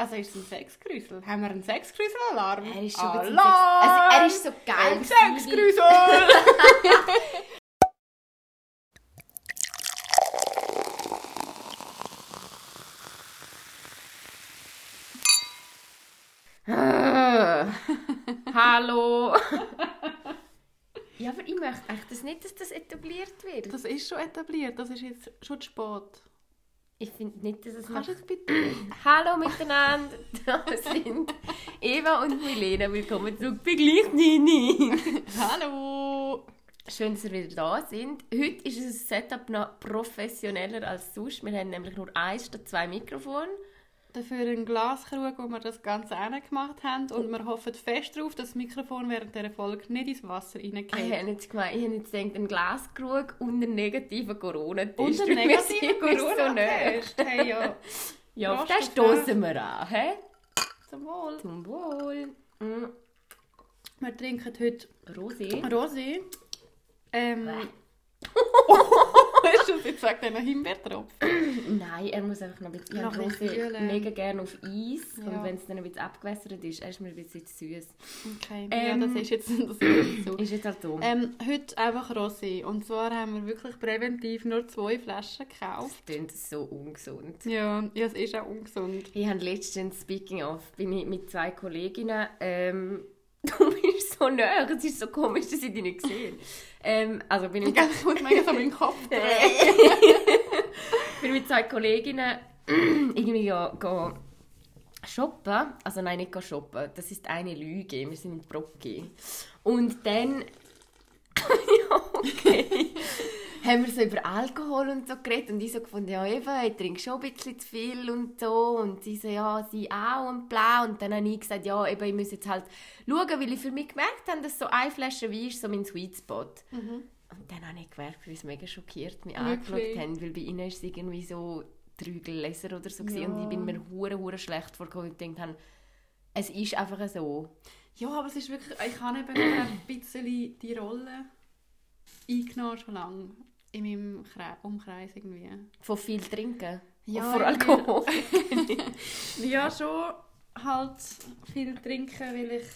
Also ist es ein Sexgrüsel? Haben wir einen Sexgrüsel-Alarm? Er ist schon Alarm! also er ist so geil Ein Sexgrüsel! Hallo. ja, aber ich möchte eigentlich das nicht, dass das etabliert wird. Das ist schon etabliert, das ist jetzt schon zu spät. Ich finde nicht, dass es Kannst macht. bitte... Hallo miteinander, da sind Eva und Milena. Willkommen zurück bei Gleich Nini. Hallo! Schön, dass ihr wieder da sind. Heute ist das Setup noch professioneller als sonst. Wir haben nämlich nur eins statt zwei Mikrofone. Dafür einen Glaskrug, wo wir das Ganze gemacht haben. Und wir hoffen fest darauf, dass das Mikrofon während dieser Folge nicht ins Wasser Ich reingeht. habe jetzt gemeint, ich habe jetzt gedacht, ein Glaskrug und einen negativen Corona-Test. Und weil ein wir sind negativer so. Corona-Test. Hey, ja. Ja, auf den stoßen wir an. Hä? Zum Wohl. Zum Wohl. Mm. Wir trinken heute Rosé. Rosé. Ähm. hast du jetzt gesagt, einen Himbeertropfen? Nein, er muss einfach noch ein bisschen... Ich Noch habe Rosé kühlen. mega gerne auf Eis. Ja. Und wenn es dann ein bisschen abgewässert ist, er ist mir ein bisschen süß. Okay, Ähm, ja, das ist jetzt das ist so. Ist jetzt halt so. Ähm, heute einfach Rosé. Und zwar haben wir wirklich präventiv nur zwei Flaschen gekauft. Das klingt so ungesund. Ja, ja es ist auch ungesund. Ich habe letztens, speaking of, bin ich mit zwei Kolleginnen, ähm, du bist so nah, es ist so komisch, dass ich dich nicht sehe. Ähm, also bin ich Ich glaube, ich muss mega so meinen Kopf drehen. bin mit zwei Kolleginnen irgendwie go, go shoppen. Also nein, nicht go shoppen. Das ist eine Lüge. Wir sind in Brocki. Und dann... ja, okay. Haben wir so über Alkohol und so geredet und ich so gefunden, ja Eva, ich trinke schon ein bisschen zu viel und so und sie so, ja, sie auch und bla und dann habe ich gesagt, ja, eben, ich muss jetzt halt schauen, weil ich für mich gemerkt habe, dass so eine Flasche Wein ist so mein Sweet Spot. Und dann habe ich gemerkt, wie es mega schockiert mich angeschaut haben, weil bei ihnen ist es irgendwie so drei Gläser oder so Ja. und ich bin mir hure hure schlecht vorgekommen und gedacht habe, es ist einfach so. Ja, aber es ist wirklich, ich habe eben ein bisschen die Rolle eingenommen schon lange in meinem Kre Umkreis irgendwie. Von viel trinken. Ja, Ja, vor Alkohol. Ja, schon halt viel trinken, weil ich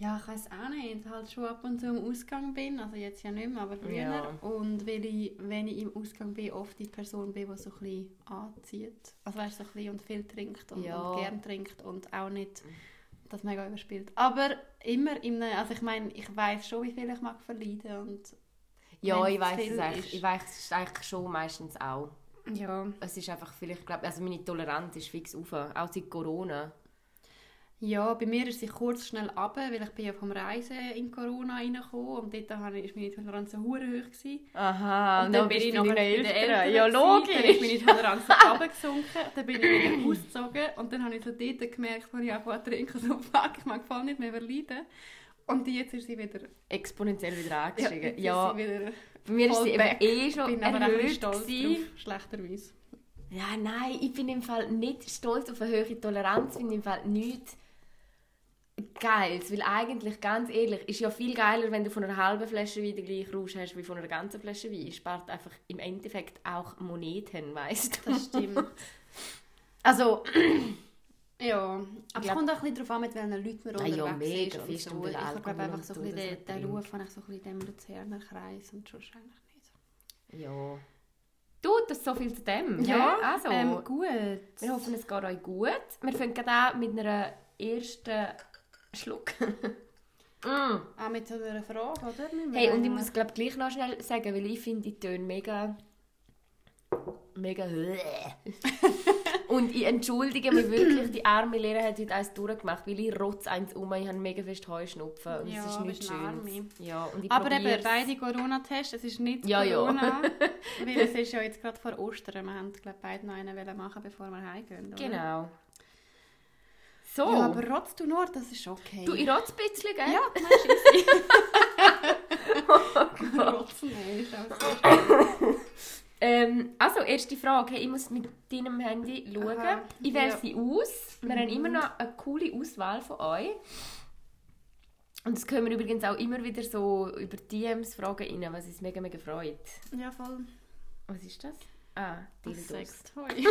ja, ich weiß auch nicht, halt schon ab und zu im Ausgang bin, also jetzt ja nicht mehr, aber früher. Ja. Und weil ich, wenn ich im Ausgang bin, oft die Person bin, die so ein bisschen anzieht. Also weißt du, so ein bisschen und viel trinkt und, Ja. und gern trinkt und auch nicht das mega überspielt. Aber immer in einem, also ich meine, ich weiß schon, wie viel ich mag verleiden und Ja, ich weiß es eigentlich. Ich weiß es eigentlich schon meistens auch. ja. Es ist einfach vielleicht, glaub, also meine Toleranz ist fix auf, auch seit Corona. Ja, bei mir ist sie kurz schnell runter, weil ich bin ja vom Reisen in Corona reingekommen und dort ist meine Toleranz so hoch gewesen. Aha, und dann bin ich noch bei den Eltern. Ja, gewesen, Dann ist logisch. meine Toleranz runtergesunken. Dann bin ich wieder ausgezogen und dann habe ich so dort gemerkt, als ich angefangen zu trinken, so fuck, ich mag voll nicht mehr verleiden. Und jetzt ist sie wieder... Exponentiell wieder Ja, angestiegen. Ja, wieder bei mir ist sie back. eh schon bin aber erhöht stolz gewesen. drauf, schlechterweise. Ja, nein, ich bin im Fall nicht stolz auf eine höhere Toleranz, finde im Fall nichts Geiles, weil eigentlich, ganz ehrlich, ist ja viel geiler, wenn du von einer halben Flasche Wein den gleichen Rausch hast wie von einer ganzen Flasche Wein. Spart einfach im Endeffekt auch Moneten, weißt du? Das stimmt. Also, Ja, aber es kommt auch ein bisschen darauf an, mit welchen Leuten man Ah unterwegs ja, mega ist. und fest so. den Ich glaube einfach so ein bisschen den, den. Ruf habe ich so ein bisschen in dem Luzerner Kreis und sonst eigentlich nicht. ja. Du, das ist so viel zu dem. Ja, also, ähm, gut. wir hoffen, es geht euch gut. Wir fangen gerade an mit einer ersten Schluck. mm. Auch mit so einer Frage, oder? Hey, und ich muss glaube gleich noch schnell sagen, weil ich finde die Töne mega... mega... und ich entschuldige mich wirklich, die arme Lehrer hat heute eins durchgemacht, weil ich rotz eins um, ich habe mega fest Heuschnupfen und Ja, es ist du nicht schön. Ja, und ich Aber eben, probier's. beide Corona-Tests, es ist nicht Ja, ja. Corona, weil es ist ja jetzt gerade vor Ostern. Wir haben, glaube beide noch einen machen, bevor wir heimgehen, oder? Genau. So. Ja, aber rotzt du nur, das ist okay. du, ich rotz ein bisschen, gell? ja, nein, scheisse. Rotzen, ey, ist auch so. Ähm, also, erste Frage. Hey, ich muss mit deinem Handy schauen. Aha, Ich wähle ja. Mhm. sie aus. Wir haben immer noch eine coole Auswahl von euch. Und das können wir übrigens auch immer wieder so über DMs fragen rein, was uns mega, mega freut. Ja, voll. Was ist das? Ah, Dildos. Sextoy.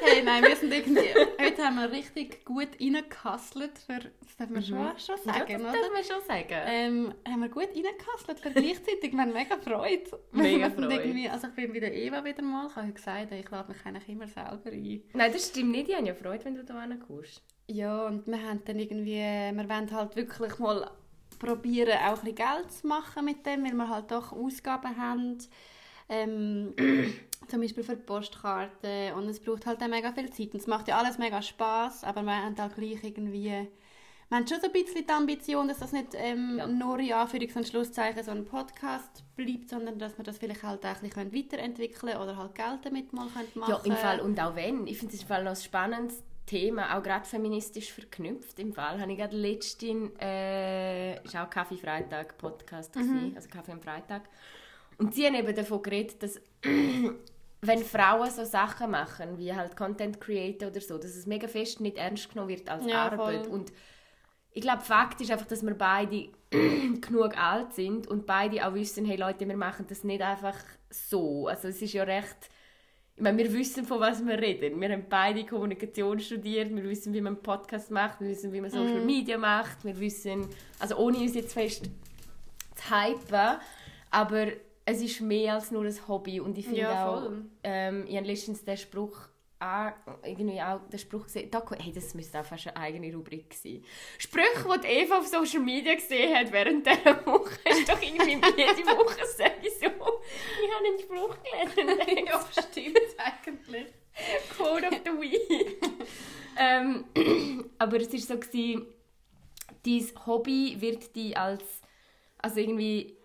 Hey, nein, wir sind irgendwie... Heute haben wir richtig gut reingekasselt für... Das darf man schon, schon sagen, ja, das oder? darf man schon sagen. Ähm, haben wir gut reingekasselt für gleichzeitig. Wir haben mega Freude. Mega Wir Freude. Also ich bin bei der Eva wieder mal. Ich habe gesagt, ich lade mich eigentlich immer selber ein. Nein, das stimmt nicht. Ich habe ja Freude, wenn du da hinkommst. Ja, und wir haben dann irgendwie... Wir wollen halt wirklich mal probieren, auch ein bisschen Geld zu machen mit dem, weil wir halt doch Ausgaben haben. Ähm, zum Beispiel für die Postkarte und es braucht halt auch mega viel Zeit und es macht ja alles mega Spaß, aber wir haben halt gleich irgendwie wir haben schon so ein bisschen die Ambition, dass das nicht ähm, Ja. nur in Anführungs- und Schlusszeichen so ein Podcast bleibt, sondern dass wir das vielleicht halt auch ein bisschen weiterentwickeln können oder halt Geld damit mal können machen Ja, im Fall und auch wenn. Ich finde es im Fall noch ein spannendes Thema, auch gerade feministisch verknüpft. Im Fall habe ich gerade letztens, äh, ist auch Kaffee Freitag Podcast gewesen, also Kaffee am Freitag. Und sie haben eben davon geredet, dass wenn Frauen so Sachen machen, wie halt Content Creator oder so, dass es mega fest nicht ernst genommen wird als Ja, Arbeit. voll. Und ich glaube, Fakt ist einfach, dass wir beide genug alt sind und beide auch wissen, hey Leute, wir machen das nicht einfach so. Also es ist ja recht... Ich meine, wir wissen, von was wir reden. Wir haben beide Kommunikation studiert, wir wissen, wie man einen Podcast macht, wir wissen, wie man Social Media macht, wir wissen, also ohne uns jetzt fest zu hypen, aber es ist mehr als nur ein Hobby und ich finde Ja, auch, ähm, ich habe letztens den Spruch auch, irgendwie auch den Spruch gesehen, da, hey, das müsste auch fast eine eigene Rubrik sein. Sprüche, die Eva auf Social Media gesehen hat während dieser Woche, ist doch irgendwie jede Woche sowieso. Ich habe einen Spruch gelernt. ja, stimmt eigentlich. Quote of the Week. ähm, aber es war so, gewesen, dein Hobby wird die als, also irgendwie,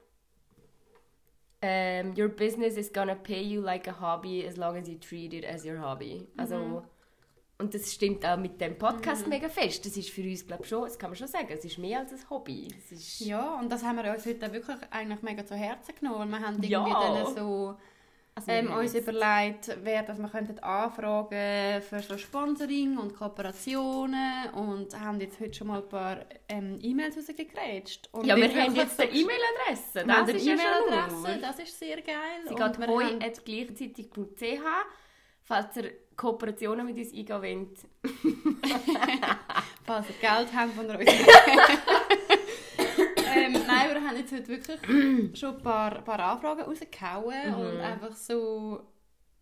ähm, your business is gonna pay you like a hobby as long as you treat it as your hobby. Also, und das stimmt auch mit dem Podcast mega fest. Das ist für uns, glaube ich, schon, das kann man schon sagen, es ist mehr als ein Hobby. Ja, und das haben wir uns heute wirklich eigentlich mega zu Herzen genommen. Wir haben irgendwie Ja. dann so also wir ähm, haben uns überlegt, wer das wir könnten anfragen für so Sponsoring und Kooperationen und haben jetzt heute schon mal ein paar ähm, E-Mails rausgegrätscht. Und ja, wir haben jetzt eine E-Mail-Adresse. Das eine ist E-Mail-Adresse, gut. das ist sehr geil. Sie geht hoi haben- at gleichzeitig.ch, falls ihr Kooperationen mit uns eingehen wollt. falls ihr Geld habt, von uns Nein, wir haben jetzt heute wirklich schon ein paar, paar Anfragen rausgehauen Mhm. und einfach so...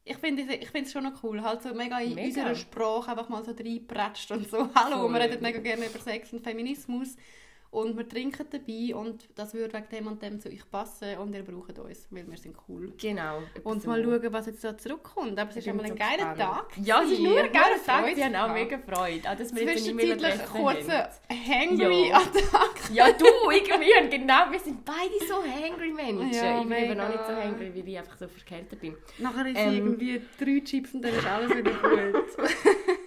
Ich finde es schon noch cool, halt so mega in Mega. unserer Sprache einfach mal so reinpratscht und so «Hallo, Voll. wir reden mega gerne über Sex und Feminismus und wir trinken dabei und das würde wegen dem und dem zu euch passen und ihr braucht uns, weil wir sind cool.» Genau. Und so. mal schauen, was jetzt da zurückkommt. Aber es ist Ich einmal ein so geiler gespannt. Tag. Ja, es ist nur ein geiler Tag. Sie haben auch mega Freude. Auch, dass wir Zwischenzeitlich E-Mail-Adresse einen kurzen haben. hangry Ja. Du, irgendwie. Und genau, wir sind beide so hangry Menschen. Ja, ich bin eben noch mega. nicht so hangry, weil ich einfach so verkältet bin. Nachher ist Ähm. irgendwie drei Chips und dann ist alles wieder gut.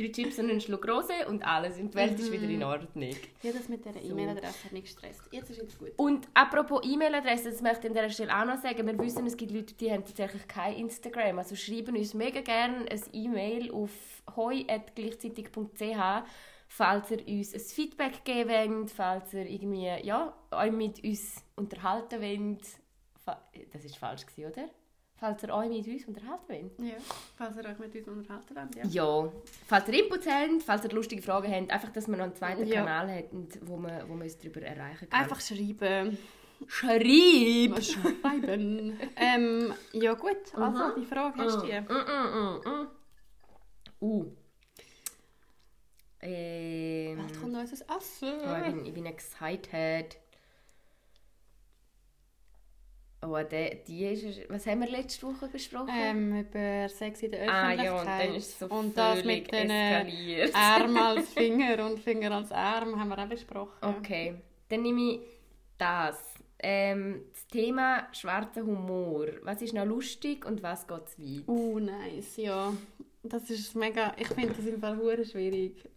Drei Chips und einen Schluck Rose und alles. Und die Welt ist wieder Mhm. in Ordnung. ja, das mit dieser E-Mail-Adresse hat mich gestresst. Jetzt ist es gut. Und apropos E-Mail-Adresse, das möchte ich an dieser Stelle auch noch sagen. Wir wissen, es gibt Leute, die haben tatsächlich kein Instagram. Also schreiben uns mega gerne ein E-Mail auf hoi.gleichzeitig.ch, falls ihr uns ein Feedback geben wollt, falls ihr irgendwie, ja, euch mit uns unterhalten wollt. Das ist falsch gewesen, oder? Falls ihr euch mit uns unterhalten wollt. Ja, falls ihr euch mit uns unterhalten wollt, ja. Ja, falls ihr Inputs habt, falls ihr lustige Fragen habt, einfach, dass man noch einen zweiten Ja. Kanal hat, und wo man, wo man uns darüber erreichen kann. Einfach schreiben. schreib! Schreiben. ähm, ja gut, also Mhm. die Frage hast du die. Mm, mm, mm, mm. Uh. Ähm, Bald kommt unser Essen. oh, ich, bin, ich bin excited. Oh, die, die ist... Was haben wir letzte Woche besprochen? Ähm, über Sex in der ah Öffentlichkeit. ja, und dann ist es so und das mit den eskaliert. Arm als Finger und Finger als Arm haben wir auch besprochen. Okay, dann nehme ich das. Ähm, das Thema schwarzer Humor. Was ist noch lustig und was geht zu weit? Uh, nice, ja. Das ist mega, ich finde das im Fall hure schwierig.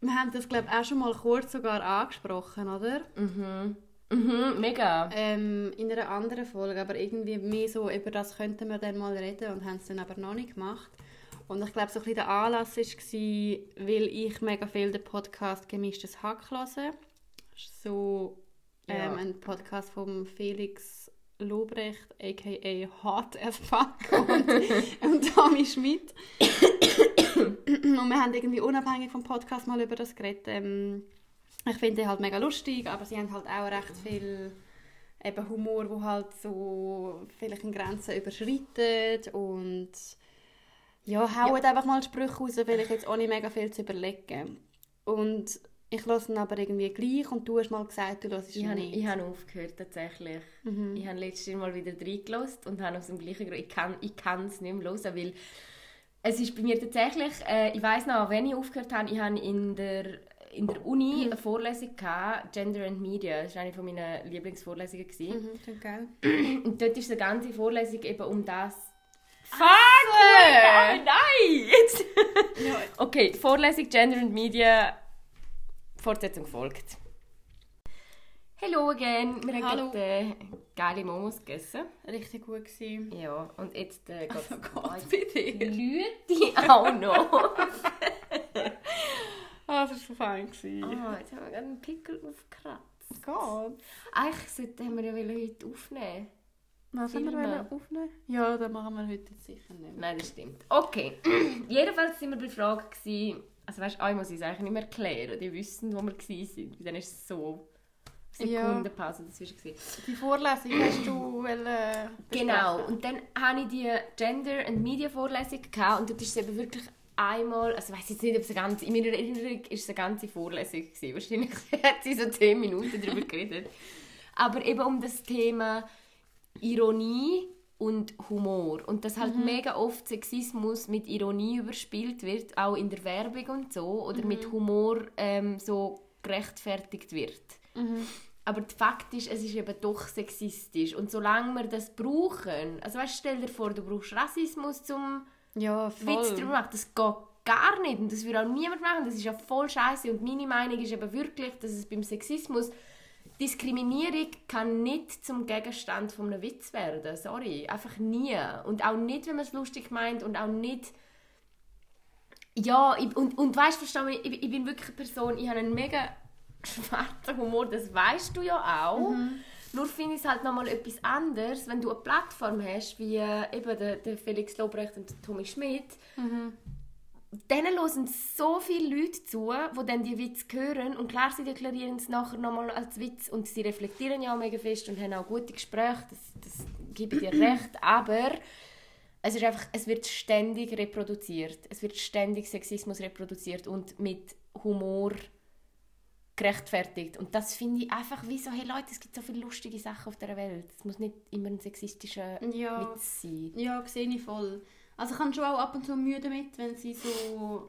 Wir haben das, glaube ich, auch schon mal kurz sogar angesprochen, oder? Mhm. Mhm, mega. Ähm, in einer anderen Folge, aber irgendwie mehr so, über das könnten wir dann mal reden und haben es dann aber noch nicht gemacht. Und ich glaube, so ein bisschen der Anlass war, weil ich mega viel den Podcast «Gemischtes Hack» höre. So ähm, Ja. ein Podcast von Felix Lobrecht, a.k.a. Hot as Fuck und, und Tommy Schmidt. und wir haben irgendwie unabhängig vom Podcast mal über das geredet. Ähm, ich finde die halt mega lustig, aber sie haben halt auch recht viel eben Humor, wo halt so vielleicht in Grenzen überschreitet und ja, hauen ja. einfach mal Sprüche raus, vielleicht jetzt ohne mega viel zu überlegen. Und ich höre ihn aber irgendwie gleich und du hast mal gesagt, du hörst ihn nicht. Ich habe aufgehört, tatsächlich. Mhm. Ich habe letztes Mal wieder reingelassen und habe aus dem gleichen Grund, ich kann ich es nicht mehr hören, weil es ist bei mir tatsächlich, äh, ich weiß noch, wenn ich aufgehört habe, ich habe in der in der Uni mhm. eine Vorlesung gehabt, Gender and Media. Das war eine meiner Lieblingsvorlesungen. Mhm, geil. Und dort ist die ganze Vorlesung eben um das. Fuck! Oh, nein! Jetzt. okay, Vorlesung Gender and Media. Fortsetzung folgt. Hallo again. Wir haben Hallo. gerade geile Momos gegessen. Richtig gut gewesen. Ja, und jetzt äh, geht oh Gott, bitte. Leute auch noch. Ah, oh, das war fein. Gewesen. Oh, jetzt haben wir gerade einen Pickel aufgekratzt. Gott. Eigentlich sollten wir ja heute aufnehmen. Was Filme. haben wir aufnehmen? Ja, das machen wir heute sicher nicht. Nein, das stimmt. Okay. Jedenfalls waren wir bei der Frage, gewesen, also weißt du, muss ich es eigentlich nicht mehr erklären. Die wissen, wo wir waren. Dann ist es so... Sekundenpause ja. dazwischen. Die Vorlesung hast du Genau, und dann hatte ich die Gender- and Media-Vorlesung und dort ist es eben wirklich einmal, also ich weiß jetzt nicht, ob es eine ganze, in meiner Erinnerung ist es eine ganze Vorlesung gewesen. Wahrscheinlich hat sie so 10 Minuten darüber geredet. Aber eben um das Thema Ironie und Humor. Und dass halt mhm. mega oft Sexismus mit Ironie überspielt wird, auch in der Werbung und so, oder mhm. mit Humor ähm, so gerechtfertigt wird. Mhm. Aber der Fakt ist, es ist eben doch sexistisch. Und solange wir das brauchen, also weißt, stell dir vor, du brauchst Rassismus zum ja, voll. Witz darüber machen. Das geht gar nicht und das würde auch niemand machen. Das ist ja voll scheiße und meine Meinung ist eben wirklich, dass es beim Sexismus Diskriminierung kann nicht zum Gegenstand von einem Witz werden. Sorry, einfach nie. Und auch nicht, wenn man es lustig meint und auch nicht ja, ich, und, und weißt du, ich, ich bin wirklich eine Person, ich habe einen mega schwarzen Humor, das weißt du ja auch. Mhm. Nur finde ich es halt nochmal etwas anderes, wenn du eine Plattform hast, wie äh, eben der, der Felix Lobrecht und der Tommy Schmidt. Mhm. Denen hören so viele Leute zu, die dann die Witze hören. Und klar, sie deklarieren es nachher nochmal als Witz und sie reflektieren ja auch mega fest und haben auch gute Gespräche, das, das gebe ich dir recht. Aber es, ist einfach, es wird ständig reproduziert. Es wird ständig Sexismus reproduziert und mit Humor gerechtfertigt. Und das finde ich einfach wie so, hey Leute, es gibt so viele lustige Sachen auf der Welt. Es muss nicht immer ein sexistischer ja. Witz sein. Ja, sehe ich voll. Also ich habe schon auch ab und zu Mühe damit, wenn sie so,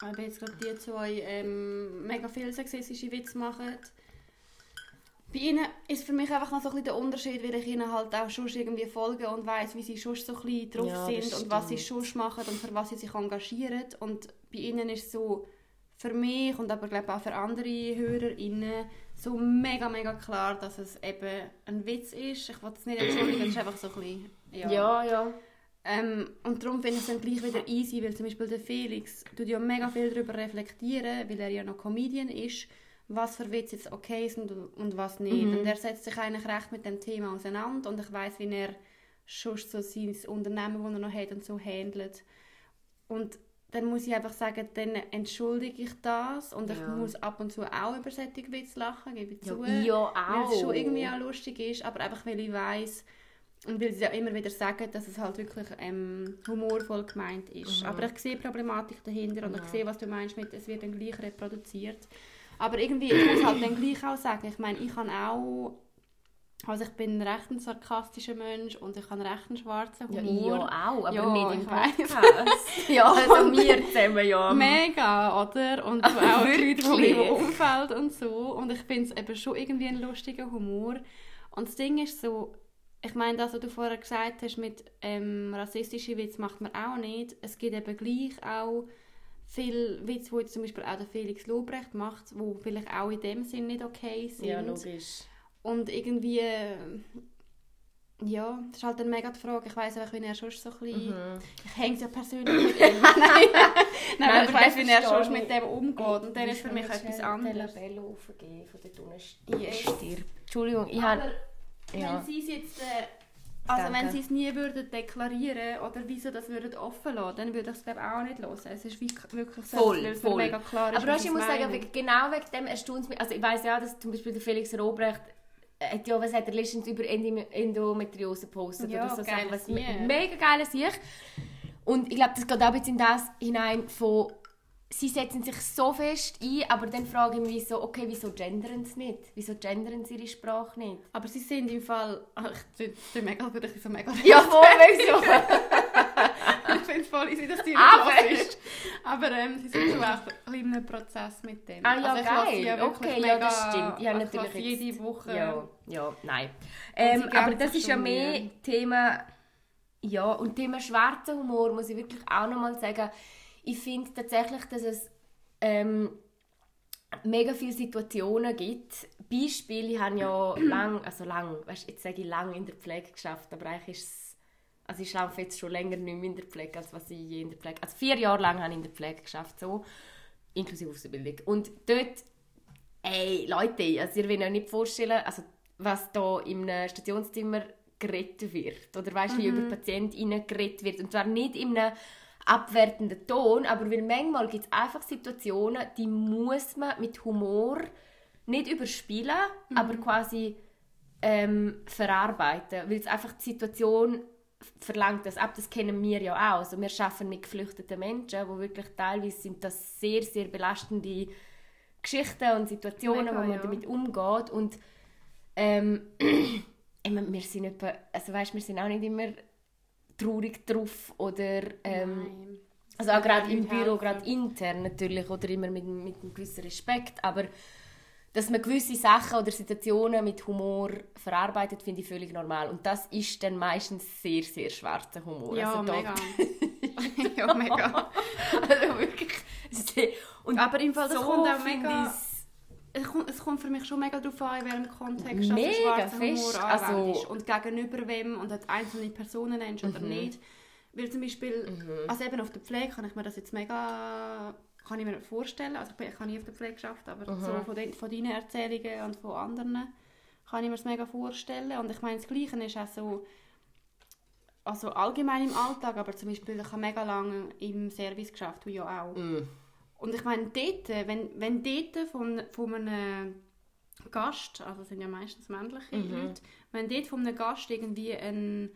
ich habe jetzt gerade die zwei, ähm, mega viele sexistische Witze machen. Bei ihnen ist für mich einfach noch so ein bisschen der Unterschied, weil ich ihnen halt auch schon irgendwie folge und weiß, wie sie schon so ein bisschen drauf ja, sind und was sie schon machen und für was sie sich engagieren. Und bei ihnen ist so, für mich und aber glaube auch für andere HörerInnen so mega, mega klar, dass es eben ein Witz ist. Ich wollte es nicht entschuldigen, es ist einfach so ein bisschen... Ja, ja. ja. Ähm, und darum finde ich es dann gleich wieder easy, weil zum Beispiel der Felix tut ja mega viel darüber reflektieren, weil er ja noch Comedian ist, was für Witze jetzt okay sind und, und was nicht. Mhm. Und er setzt sich eigentlich recht mit dem Thema auseinander und ich weiß, wie er schon so sein Unternehmen, das er noch hat und so handelt. Und dann muss ich einfach sagen, dann entschuldige ich das und ja. ich muss ab und zu auch über solche Witze lachen, gebe ich zu. Ja, auch. Weil es schon irgendwie auch lustig ist, aber einfach weil ich weiß und weil sie ja immer wieder sagen, dass es halt wirklich ähm, humorvoll gemeint ist. Mhm. Aber ich sehe die Problematik dahinter und ja. ich sehe, was du meinst mit, es wird dann gleich reproduziert. Aber irgendwie, ich muss halt dann gleich auch sagen, ich meine, ich kann auch also ich bin recht ein sarkastischer Mensch und ich habe recht einen schwarzen Humor. Ja, auch, aber ja, nicht im Podcast. ja, also wir zusammen, ja. Mega, oder? Und auch die Leute von meinem Umfeld und so. Und ich finde es eben schon irgendwie ein lustiger Humor. Und das Ding ist so, ich meine, das, was du vorher gesagt hast, mit ähm, rassistischen Witz macht man auch nicht. Es gibt eben gleich auch viele Witze, die zum Beispiel auch der Felix Lobrecht macht, die vielleicht auch in dem Sinn nicht okay sind. Ja, logisch. Und irgendwie, ja, das ist halt eine mega die Frage. Ich weiss einfach, wie er schon so ein bisschen... Mhm. Ich hänge ja persönlich mit ihm. nein, nein, nein aber ich weiss, wie er schon mit dem umgeht. Und dann ist für mich etwas anderes. Ich aufgegeben, von der unten stirbt. Entschuldigung, ich habe... Ja. wenn sie es jetzt... Äh, also Danke. wenn sie es nie würden deklarieren oder wieso das würden offen lassen, dann würde ich es glaube auch nicht hören. Es ist wirklich so, Voll, es voll. mega klar ist, Aber wie ich muss es sagen, genau wegen dem erstaunt es mich. Also ich weiß ja, dass zum Beispiel der Felix Robrecht hat ja, was hat er letztens über Endo- Endometriose gepostet Ja, oder so. geil, was me mega geil sich. Und ich glaube, das geht auch ein bisschen in das hinein von sie setzen sich so fest ein, aber dann frage ich mich so, okay, wieso gendern sie nicht? Wieso gendern sie ihre Sprache nicht? Aber sie sind im Fall... Ach, ich tue mega, ich so mega... Ja, voll, wieso? ich finde es voll easy, dass die nicht Aber- ist. Aber ähm, sie sind so auch ein kleiner Prozess mit dem. Ah ja, also geil. okay, mega, ja, das stimmt. Ja, ich natürlich jede Woche... Ja, ja, nein. Ähm, aber das ist ja schon mehr. Thema. Ja, und Thema schwarzer Humor muss ich wirklich auch nochmal sagen. Ich finde tatsächlich, dass es ähm, mega viele Situationen gibt. Beispiel, ich habe ja lang, also lang, weißt, jetzt sage ich lang in der Pflege geschafft, aber eigentlich ist es, also ich arbeite jetzt schon länger nicht mehr in der Pflege, als was ich je in der Pflege, also vier Jahre lang habe ich in der Pflege geschafft, so, inklusive Ausbildung. Und dort Ey, Leute, also ihr wollt euch nicht vorstellen, also, was da in einem Stationszimmer geredet wird. Oder weißt, wie über PatientInnen geredet wird. Und zwar nicht in einem abwertenden Ton, aber weil manchmal gibt es einfach Situationen, die muss man mit Humor nicht überspielen, aber quasi ähm, verarbeiten. Weil es einfach die Situation verlangt das ab. Das kennen wir ja auch. Also wir arbeiten mit geflüchteten Menschen, wo wirklich teilweise sind das sehr, sehr belastende Geschichten und Situationen, Mega, wo man ja. damit umgeht. Und ähm, wir sind etwa, also weißt, wir sind auch nicht immer traurig drauf oder ähm, also auch gerade im Büro, gerade intern natürlich oder immer mit, mit einem gewissen Respekt, aber dass man gewisse Sachen oder Situationen mit Humor verarbeitet, finde ich völlig normal. Und das ist dann meistens sehr, sehr schwarzer Humor. Ja, also mega. ja, mega. also wirklich und Aber im Fall, das so kommt auch mega... Es kommt, es kommt für mich schon mega darauf an, in welchem Kontext Mega du schwarzen fest, Humor also- anwendest. Und gegenüber wem und du einzelne Personen nennst oder Mhm. nicht. Weil zum Beispiel, also eben auf der Pflege kann ich mir das jetzt mega kann ich mir vorstellen. Also ich, bin, ich habe nie auf der Pflege geschafft, aber Mhm. so von, den, von deinen Erzählungen und von anderen kann ich mir das mega vorstellen. Und ich meine, das Gleiche ist auch so, also allgemein im Alltag, aber zum Beispiel, ich habe mega lange im Service geschafft, du ja auch. Mm. Und ich meine, dort, wenn, wenn dort von, von einem Gast, also sind ja meistens männliche Mhm. Leute, wenn dort von einem Gast irgendwie ein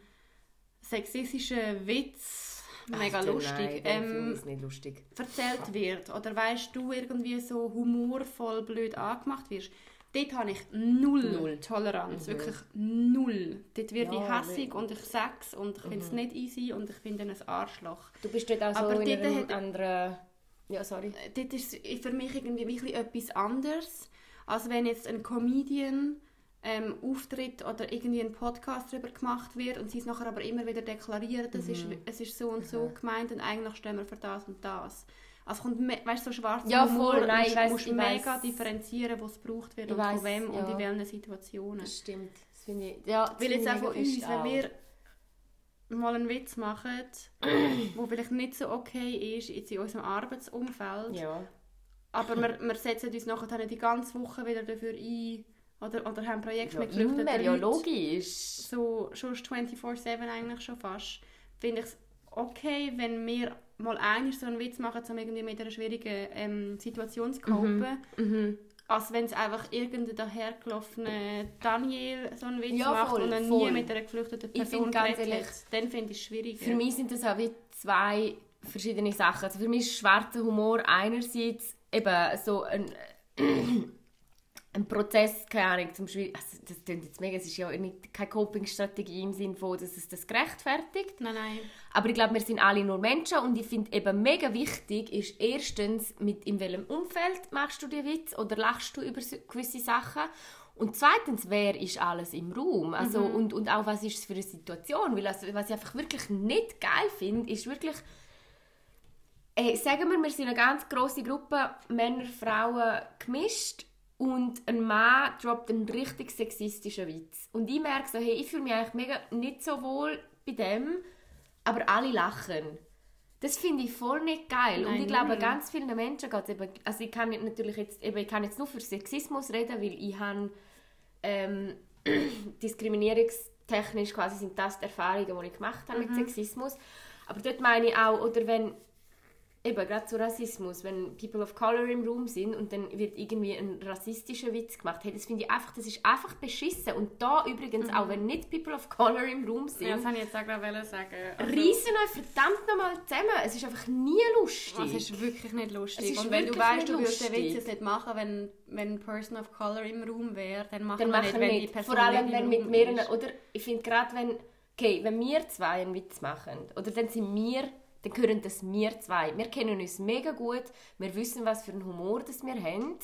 sexistischer Witz, mega Ach, lustig, Nein, ähm, lustig. erzählt wird oder weißt du irgendwie so humorvoll blöd angemacht wirst, dort habe ich null, Null. Toleranz, Mhm. wirklich null. Dort werde Ja, ich hässig und ich sag's und ich finde es nicht easy und ich finde ein Arschloch. Du bist dort auch so Aber in dort einem hat- anderen... Ja, sorry. dort ist für mich irgendwie wirklich etwas anderes, als wenn jetzt ein Comedian ähm, auftritt oder irgendwie ein Podcast darüber gemacht wird und sie es nachher aber immer wieder deklarieren, das ist, Mhm. es ist so und so gemeint und eigentlich stehen wir für das und das. Also kommt, weißt du, so schwarz Ja, voll, nein, musst, weiss, musst mega weiss. differenzieren, was gebraucht wird und weiss, von wem und ja. in welchen Situationen. Das stimmt. Das finde ich... Ja, das Weil jetzt auch von uns, wenn wir mal einen Witz machen, wo vielleicht nicht so okay ist jetzt in unserem Arbeitsumfeld, Ja. aber wir, wir setzen uns nachher die ganze Woche wieder dafür ein oder, oder haben Projekte Ja, mit geflüchteten immer, ja, logisch. So schon 24-7 eigentlich schon fast. Finde ich es okay, wenn wir mal einmal so einen Witz machen, um irgendwie mit einer schwierigen ähm, Situation zu copen, Mhm. als wenn es einfach irgendein dahergelaufener Daniel so einen Witz Ja, macht voll, und voll. nie mit einer geflüchteten Person geredet ehrlich. Dann finde ich es schwieriger. Für mich sind das auch wie zwei verschiedene Sachen. Also für mich ist schwarzer Humor einerseits eben so ein, ein Prozess, keine Ahnung, zum Beispiel, also das klingt jetzt mega, es ist ja nicht, keine Coping-Strategie im Sinne von, dass es das gerechtfertigt. Nein, nein. Aber ich glaube, wir sind alle nur Menschen und ich finde eben mega wichtig ist erstens, mit in welchem Umfeld machst du die Witz oder lachst du über gewisse Sachen und zweitens, wer ist alles im Raum? Also, und, und auch, was ist es für eine Situation? Weil also, was ich einfach wirklich nicht geil finde, ist wirklich, äh, sagen wir, wir sind eine ganz große Gruppe, Männer, Frauen gemischt und ein Mann droppt einen richtig sexistischen Witz. Und ich merke so, hey, ich fühle mich eigentlich mega nicht so wohl bei dem, aber alle lachen. Das finde ich voll nicht geil. und Nein, ich glaube, null. ganz vielen Menschen geht eben, also ich kann natürlich jetzt, eben, ich kann jetzt nur für Sexismus reden, weil ich habe ähm, diskriminierungstechnisch quasi sind das die Erfahrungen, die ich gemacht habe Mhm. mit Sexismus. Aber dort meine ich auch, oder wenn, eben gerade zu Rassismus, wenn People of Color im Raum sind und dann wird irgendwie ein rassistischer Witz gemacht, hey, das finde ich einfach, das ist einfach beschissen. Und da übrigens, auch wenn nicht People of Color im Raum sind, Mhm. Ja, das wollte ich jetzt auch gerade sagen. Also, reissen euch verdammt nochmal zusammen. Es ist einfach nie lustig. Das ist wirklich nicht lustig. Es und wenn du weißt, du würdest den. Witz jetzt nicht machen, wenn, wenn ein Person of Color im Raum wäre, dann machen dann wir nicht, wenn die nicht. Person Vor allem, wenn mit mehreren, ist. oder ich finde gerade, wenn, okay, wenn wir zwei einen Witz machen, oder dann sind wir, dann gehören das wir zwei. Wir kennen uns mega gut, wir wissen, was für einen Humor das wir haben.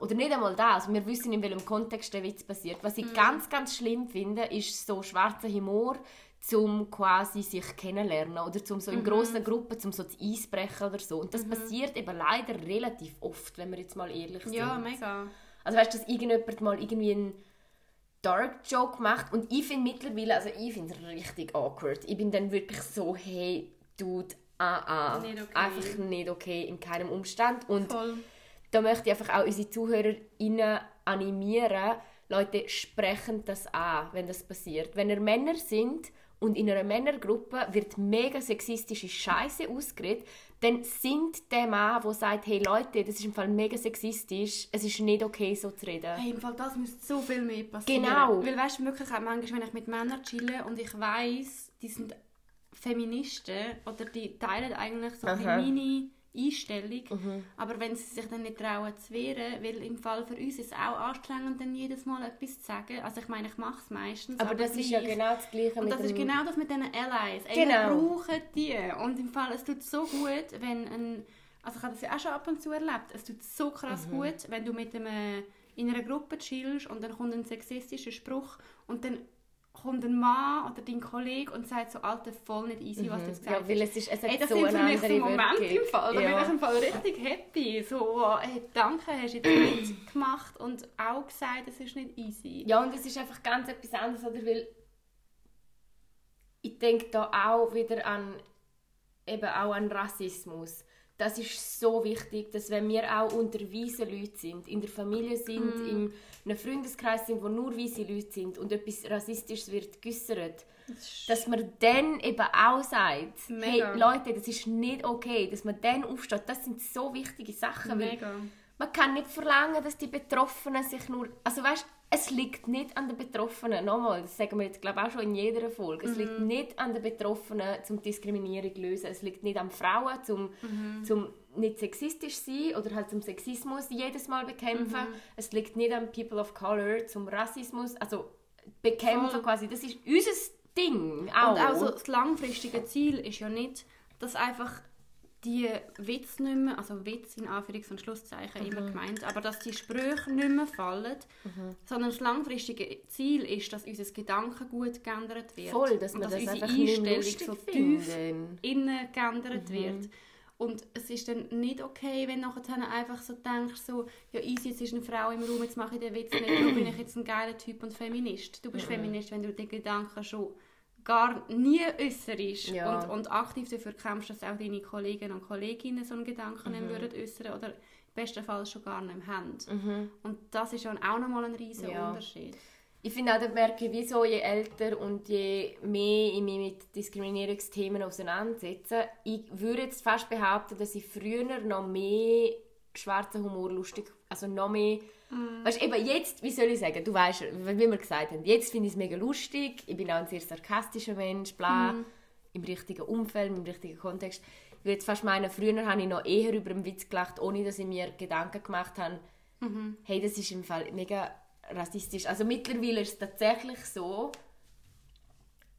Oder nicht einmal das, wir wissen, in welchem Kontext der Witz passiert. Was ich Mhm. ganz, ganz schlimm finde, ist so schwarzer Humor, zum quasi sich kennenlernen oder zum Mhm. so in grossen Gruppen zum so zu Eisbrechen oder so. Und das passiert eben leider relativ oft, wenn wir jetzt mal ehrlich sind. Ja, mega. Also weißt du, dass irgendjemand mal irgendwie einen Dark Joke macht und ich finde mittlerweile, also ich finde es richtig awkward. Ich bin dann wirklich so, hey, Dude, ah, ah, Nicht okay. einfach nicht okay in keinem Umstand. Und Voll. da möchte ich einfach auch unsere ZuhörerInnen animieren, Leute, sprechen das an, wenn das passiert. Wenn ihr Männer sind und in einer Männergruppe wird mega sexistische Scheiße ausgeredet, dann sind der Mann, der sagt, hey Leute, das ist im Fall mega sexistisch, es ist nicht okay, so zu reden. Hey, im Fall das müsste so viel mehr passieren. Genau. Weil weißt du, wirklich auch manchmal, wenn ich mit Männern chille und ich weiß, die sind Feministen oder die teilen eigentlich so Aha. meine Einstellung, aber wenn sie sich dann nicht trauen zu wehren, weil im Fall für uns ist es auch anstrengend, dann jedes Mal etwas zu sagen. Also ich meine, ich mache es meistens, aber das ist ja genau das Gleiche Und mit das ist genau das mit diesen Allies. Ey, Genau. Wir brauchen die. Und im Fall, es tut so gut, wenn ein... Also ich habe das ja auch schon ab und zu erlebt. Es tut so krass Mhm. gut, wenn du mit einem, in einer Gruppe chillst und dann kommt ein sexistischer Spruch und dann kommt ein Mann oder dein Kollege und sagt so, Alter, voll nicht easy, was du jetzt gesagt Mhm. Ja, weil es ist, es Ey, das so sind für mich so Momente im Fall. Da ja. bin ich im Fall richtig happy. So, hey, danke, hast du jetzt mitgemacht und auch gesagt, es ist nicht easy. Ja, und es ist einfach ganz etwas anderes, oder? Weil ich denke da auch wieder an eben auch an Rassismus. Das ist so wichtig, dass wenn wir auch unter weißen Leuten sind, in der Familie sind, Mhm. in einem Freundeskreis sind, wo nur weiße Leute sind und etwas Rassistisches wird geäussert, dass man dann eben auch sagt, Mega. hey Leute, das ist nicht okay, dass man dann aufsteht. Das sind so wichtige Sachen, Mega. man kann nicht verlangen, dass die Betroffenen sich nur... Also weißt, es liegt nicht an den Betroffenen, nochmal, das sagen wir jetzt glaube auch schon in jeder Folge, es liegt nicht an den Betroffenen, zum Diskriminierung zu lösen, es liegt nicht an Frauen, zum, zum nicht sexistisch sein oder halt zum Sexismus jedes Mal bekämpfen, es liegt nicht an People of Color, zum Rassismus, also bekämpfen Voll. quasi, das ist unser Ding auch. Und auch. so das langfristige Ziel ist ja nicht, dass einfach die Witze nicht mehr, also Witz in Anführungs- und Schlusszeichen Mhm. immer gemeint, aber dass die Sprüche nicht mehr fallen, sondern das langfristige Ziel ist, dass unser Gedankengut geändert wird. Voll, dass Und wir das unsere Einstellung so tief finden. innen geändert Mhm. wird. Und es ist dann nicht okay, wenn du nachher einfach so denkst, so, ja easy, jetzt ist eine Frau im Raum, jetzt mache ich den Witz nicht, nur bin ich jetzt ein geiler Typ und Feminist. Du bist Mhm. Feminist, wenn du den Gedanken schon gar nie äußerst Ja. und, und aktiv dafür kämpfst, dass auch deine Kollegen und Kolleginnen so einen Gedanken Mhm. würden äußern oder im besten Fall schon gar nicht haben. Und das ist dann auch nochmal ein riesiger Mhm. Ja. Unterschied. Ich finde auch, da merke ich, wieso je älter und je mehr ich mich mit Diskriminierungsthemen auseinandersetze, ich würde jetzt fast behaupten, dass ich früher noch mehr schwarzen Humor lustig, also noch mehr, weißt, eben jetzt, wie soll ich sagen, du weißt, wie wir gesagt haben, jetzt finde ich es mega lustig, ich bin auch ein sehr sarkastischer Mensch, bla, im richtigen Umfeld, im richtigen Kontext. Ich würde jetzt fast meinen, früher habe ich noch eher über einen Witz gelacht, ohne dass ich mir Gedanken gemacht habe, hey, das ist im Fall mega rassistisch. Also mittlerweile ist es tatsächlich so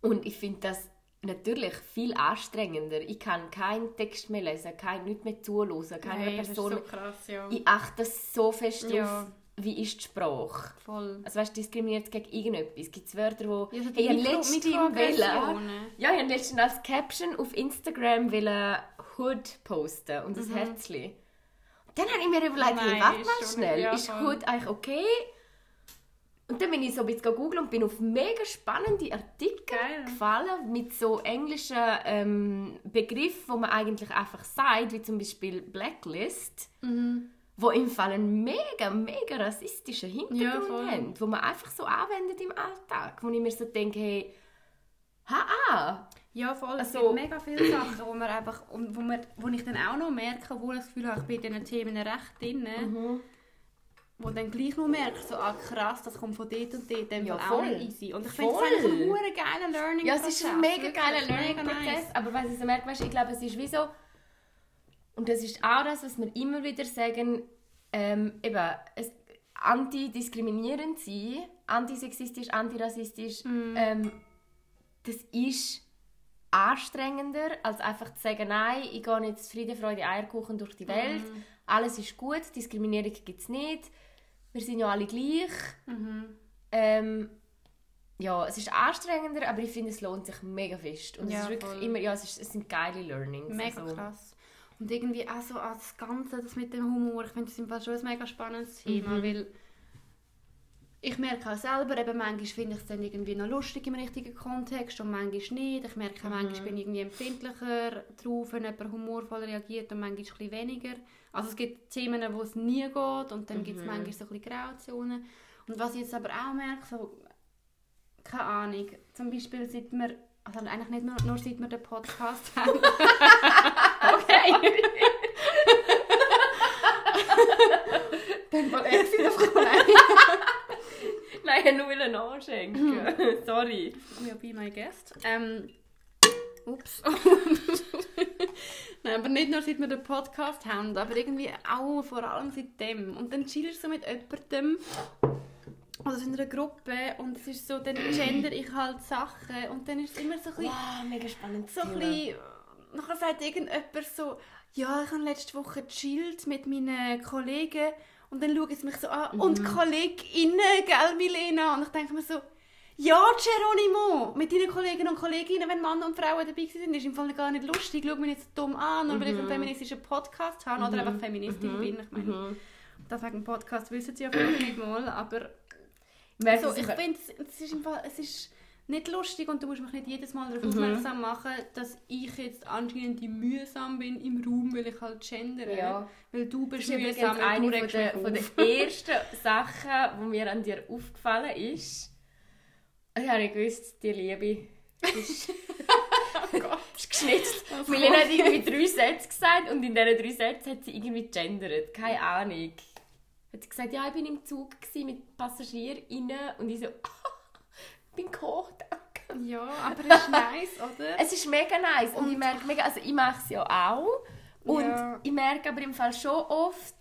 und ich finde das natürlich viel anstrengender. Ich kann keinen Text mehr lesen, kein nichts mehr zuhören, keine Hey, das ist Person. so krass, ja. Ich achte so fest Ja. darauf, wie ist die Sprache. Voll. Also weißt, diskriminiert gegen irgendetwas. Gibt es Wörter, wo... Ja, so die hey, Mikro- Ja, ich letztens als Caption auf Instagram wollen Hood posten und ein Herzchen. Dann habe ich mir überlegt, Mhm. Oh hey, nein, warte mal schnell, ja, ist. Hood eigentlich okay? Und dann bin ich so ein bisschen googeln und bin auf mega spannende Artikel Geil. gefallen mit so englischen ähm, Begriffen, wo man eigentlich einfach sagt, wie zum Beispiel Blacklist, Mhm. Wo im Fall einen mega, mega rassistischen Hintergrund Ja, voll. haben, wo man einfach so anwendet im Alltag, wo ich mir so denke, hey, ha Ja, voll. Es Also- gibt mega viele Sachen, wo, man einfach, und wo, man, wo ich dann auch noch merke, obwohl ich das Gefühl habe, ich bin in diesen Themen recht drin, Mhm. wo dann gleich noch merke, so, ah krass, das kommt von dort und dort, dem Ja, Fall auch voll. nicht easy. Und ich finde es Voll. eigentlich ein geiler learning Ja, es ist ein mega geiler Learning-Prozess, nice. aber was ich so merke, weißt, ich glaube, es ist wie so, und das ist auch das, was wir immer wieder sagen, ähm, eben, es, antidiskriminierend sein, antisexistisch, antirassistisch, Mhm. ähm, das ist anstrengender, als einfach zu sagen, nein, ich gehe jetzt Friede, Freude, Eierkuchen durch die Welt, Mhm. alles ist gut, Diskriminierung gibt es nicht, wir sind ja alle gleich. Mhm. Ähm, ja, es ist anstrengender, aber ich finde, es lohnt sich mega fest. Und Ja, es ist wirklich voll. immer, ja, es, ist, es sind geile Learnings. Mega also. krass. Und irgendwie auch so als Ganze, das mit dem Humor, ich finde das im Fall schon ein mega spannendes Thema, Mhm. weil ich merke auch selber, eben manchmal finde ich es dann irgendwie noch lustig im richtigen Kontext und manchmal nicht. Ich merke auch, Mhm. manchmal bin ich irgendwie empfindlicher drauf, wenn jemand humorvoll reagiert und manchmal ein bisschen weniger. Also es gibt Themen, wo es nie geht und dann gibt es Mhm. manchmal so ein bisschen Grauzonen. Und was ich jetzt aber auch merke, so, keine Ahnung, zum Beispiel seit wir, also eigentlich nicht nur, nur seit wir den Podcast haben, Okay. Dann war er wieder frei. Nein, ich nur will anschenken. Mhm. Sorry. Ja, be my guest. Ähm, ups. Nein, aber nicht nur seit wir den Podcast haben, aber irgendwie auch vor allem seitdem. Und dann chillst du so mit jemandem oder so in einer Gruppe und es ist so, dann gender ich halt Sachen und dann ist es immer so ein bisschen, Wow, mega spannend. so ein bisschen nachher sagt irgendjemand so, ja, ich habe letzte Woche gechillt mit meinen Kollegen und dann schauen sie mich so an, und KollegInnen, gell, Milena? Und ich denke mir so, ja, Geronimo, mit deinen Kolleginnen und Kolleginnen, wenn Mann und Frauen dabei sind, ist im Fall gar nicht lustig. Schau mich nicht so dumm an, nur weil ich einen feministischen Podcast habe oder einfach Feministin bin. Ich meine, das wegen dem Podcast wissen sie ja vielleicht nicht mal, aber Merkst so, du, ich finde, es ist, im Fall, es ist nicht lustig und du musst mich nicht jedes Mal Mhm. darauf aufmerksam machen, dass ich jetzt anscheinend die mühsam bin im Raum, weil ich halt gendere. Ja. Weil du Das bist ist übrigens mühsam, weil eine du von der, von der ersten Sachen, die mir an dir aufgefallen ist. Ich habe nicht gewusst, die Liebe ist, ist geschnitzt. Was Milena hat irgendwie drei Sätze gesagt und in diesen drei Sätzen hat sie irgendwie gendert. Keine Ahnung. Hat sie gesagt, ja, ich bin im Zug mit PassagierInnen und ich so, ich bin danke. Ja, aber es ist nice, oder? Es ist mega nice und, Und- ich merke mega, also ich mache es ja auch und Ja. ich merke aber im Fall schon oft,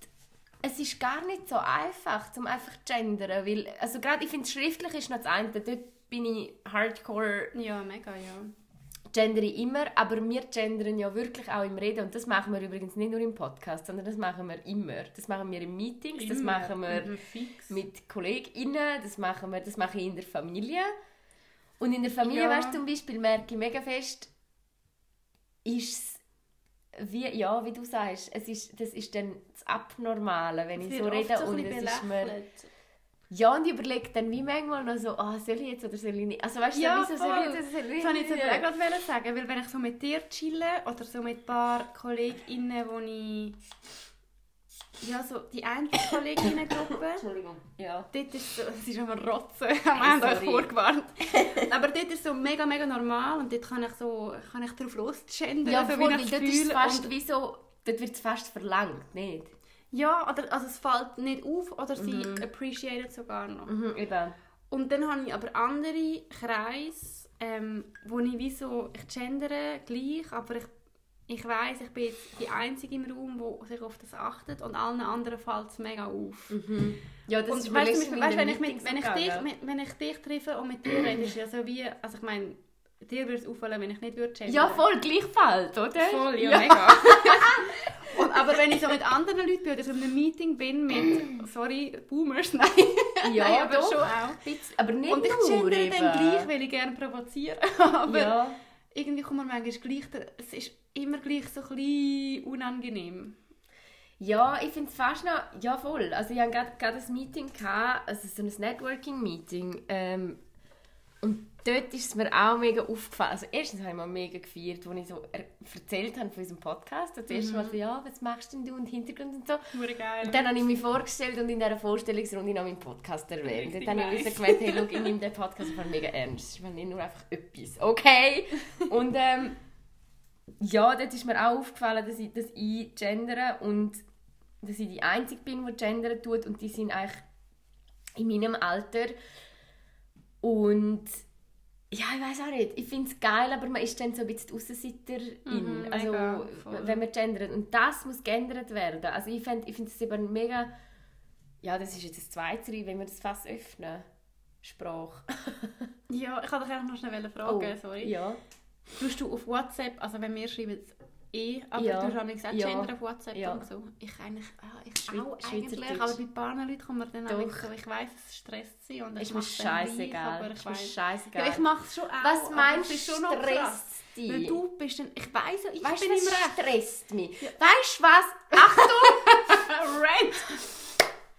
es ist gar nicht so einfach, zum einfach zu gendern, weil, also gerade ich finde, schriftlich ist noch das eine, dort bin ich hardcore, Ja, mega, ja. Gendere ich immer, aber wir gendern ja wirklich auch im Reden und das machen wir übrigens nicht nur im Podcast, sondern das machen wir immer. Das machen wir in Meetings, das Immer. machen wir Mhm, mit KollegInnen, das machen wir, das mache ich in der Familie. Und in der Familie, Ja. weißt du, zum Beispiel merke ich mega fest, ist es wie, ja, wie du sagst, es ist, das ist dann das Abnormale, wenn ich so rede und es ist mir... Ja, und ich überlege dann wie manchmal noch so, ah, soll ich jetzt oder soll ich nicht? Also weißt du, Ja, wieso soll ich jetzt oder soll ich Das wollte ich jetzt aber auch nicht? gerade sagen, weil wenn ich so mit dir chille oder so mit ein paar KollegInnen, wo ich... Ja, so die eine KollegInnen-Gruppe... Entschuldigung. Ja. Dort ist so, es ist immer Rotzen, am Ende euch vorgewarnt. Aber dort ist so mega, mega normal und dort kann ich, so, kann ich drauf losgendern, Ja, so voll, wie ich es dort ist es fühle. fast Und- wie so, dort wird es fast verlangt, nicht? Ja, oder, also es fällt nicht auf oder sie appreciaten sogar noch. Mhm, eben. Und dann habe ich aber andere Kreise, ähm, wo ich wie so, ich gendere gleich, aber ich, ich weiss, ich bin jetzt die Einzige im Raum, die sich auf das achtet und allen anderen fällt es mega auf. Ja, das und ist weißt du, einem wenn ich, mit, wenn, ich dich, mit, wenn ich dich treffe und mit dir rede, ist ja so wie, also ich meine, dir würde es auffallen, wenn ich nicht würde gendern. Ja, voll, Gleichfalt, oder? Voll, ja, mega. und, aber wenn ich so mit anderen Leuten bin oder so in einem Meeting bin mit, sorry, Boomers, nein, Ja, nein aber doch. schon auch. Bisschen, aber nicht Und ich gendere dann gleich, weil ich gerne provoziere. aber Ja. irgendwie kommt man manchmal gleich, es ist immer gleich so ein bisschen unangenehm. ja, ich finde es fast noch... Ja, voll. Also ich hatte gerade gerade ein Meeting, gehabt, also so ein Networking-Meeting. Ähm, Und dort ist es mir auch mega aufgefallen. Also erstens habe ich mal mega gefeiert, als ich so er erzählt habe von unserem Podcast. Und das erste Mal so, ja, was machst denn du und Hintergrund und so. geil. Und dann habe ich mich vorgestellt und in dieser Vorstellungsrunde noch meinen Podcast erwähnt. Richtig dann habe ich nice. so gemeint, hey, schau, ich nehme den Podcast einfach mega ernst. Ich meine nicht nur einfach etwas, okay? Und ähm, ja, dort ist mir auch aufgefallen, dass ich, dass ich gendere und dass ich die Einzige bin, die gendern tut und die sind eigentlich in meinem Alter. Und ja, ich weiß auch nicht. Ich finde es geil, aber man ist dann so ein bisschen Aussenseiterin. Mhm, also, mega, wenn man gendert. Und das muss geändert werden. Also, ich finde ich find eben mega. Ja, das ist jetzt das Zweite, wenn wir das Fass öffnen. Sprache. Ja, ich wollte dich eigentlich noch schnell fragen, sorry. Oh, Ja. Tust du auf WhatsApp, also wenn wir schreiben eh, aber Ja. du hast auch gesagt Ja. Gender auf WhatsApp Ja. und so. Ich eigentlich, ah, ich Schweiz- auch eigentlich, aber bei ein paar Leuten kommt man dann auch Doch. nicht so, ich weiss, es stresst sie und ich gleich, scheißegal. aber ich weiss. scheißegal. Ja, ich mache es schon auch. Was meinst du, schon stresst Weil dich? du bist dann, ich weiss ja, ich Weißt bin du, im was Recht. stresst mich? Weißt du was? Achtung! Rent!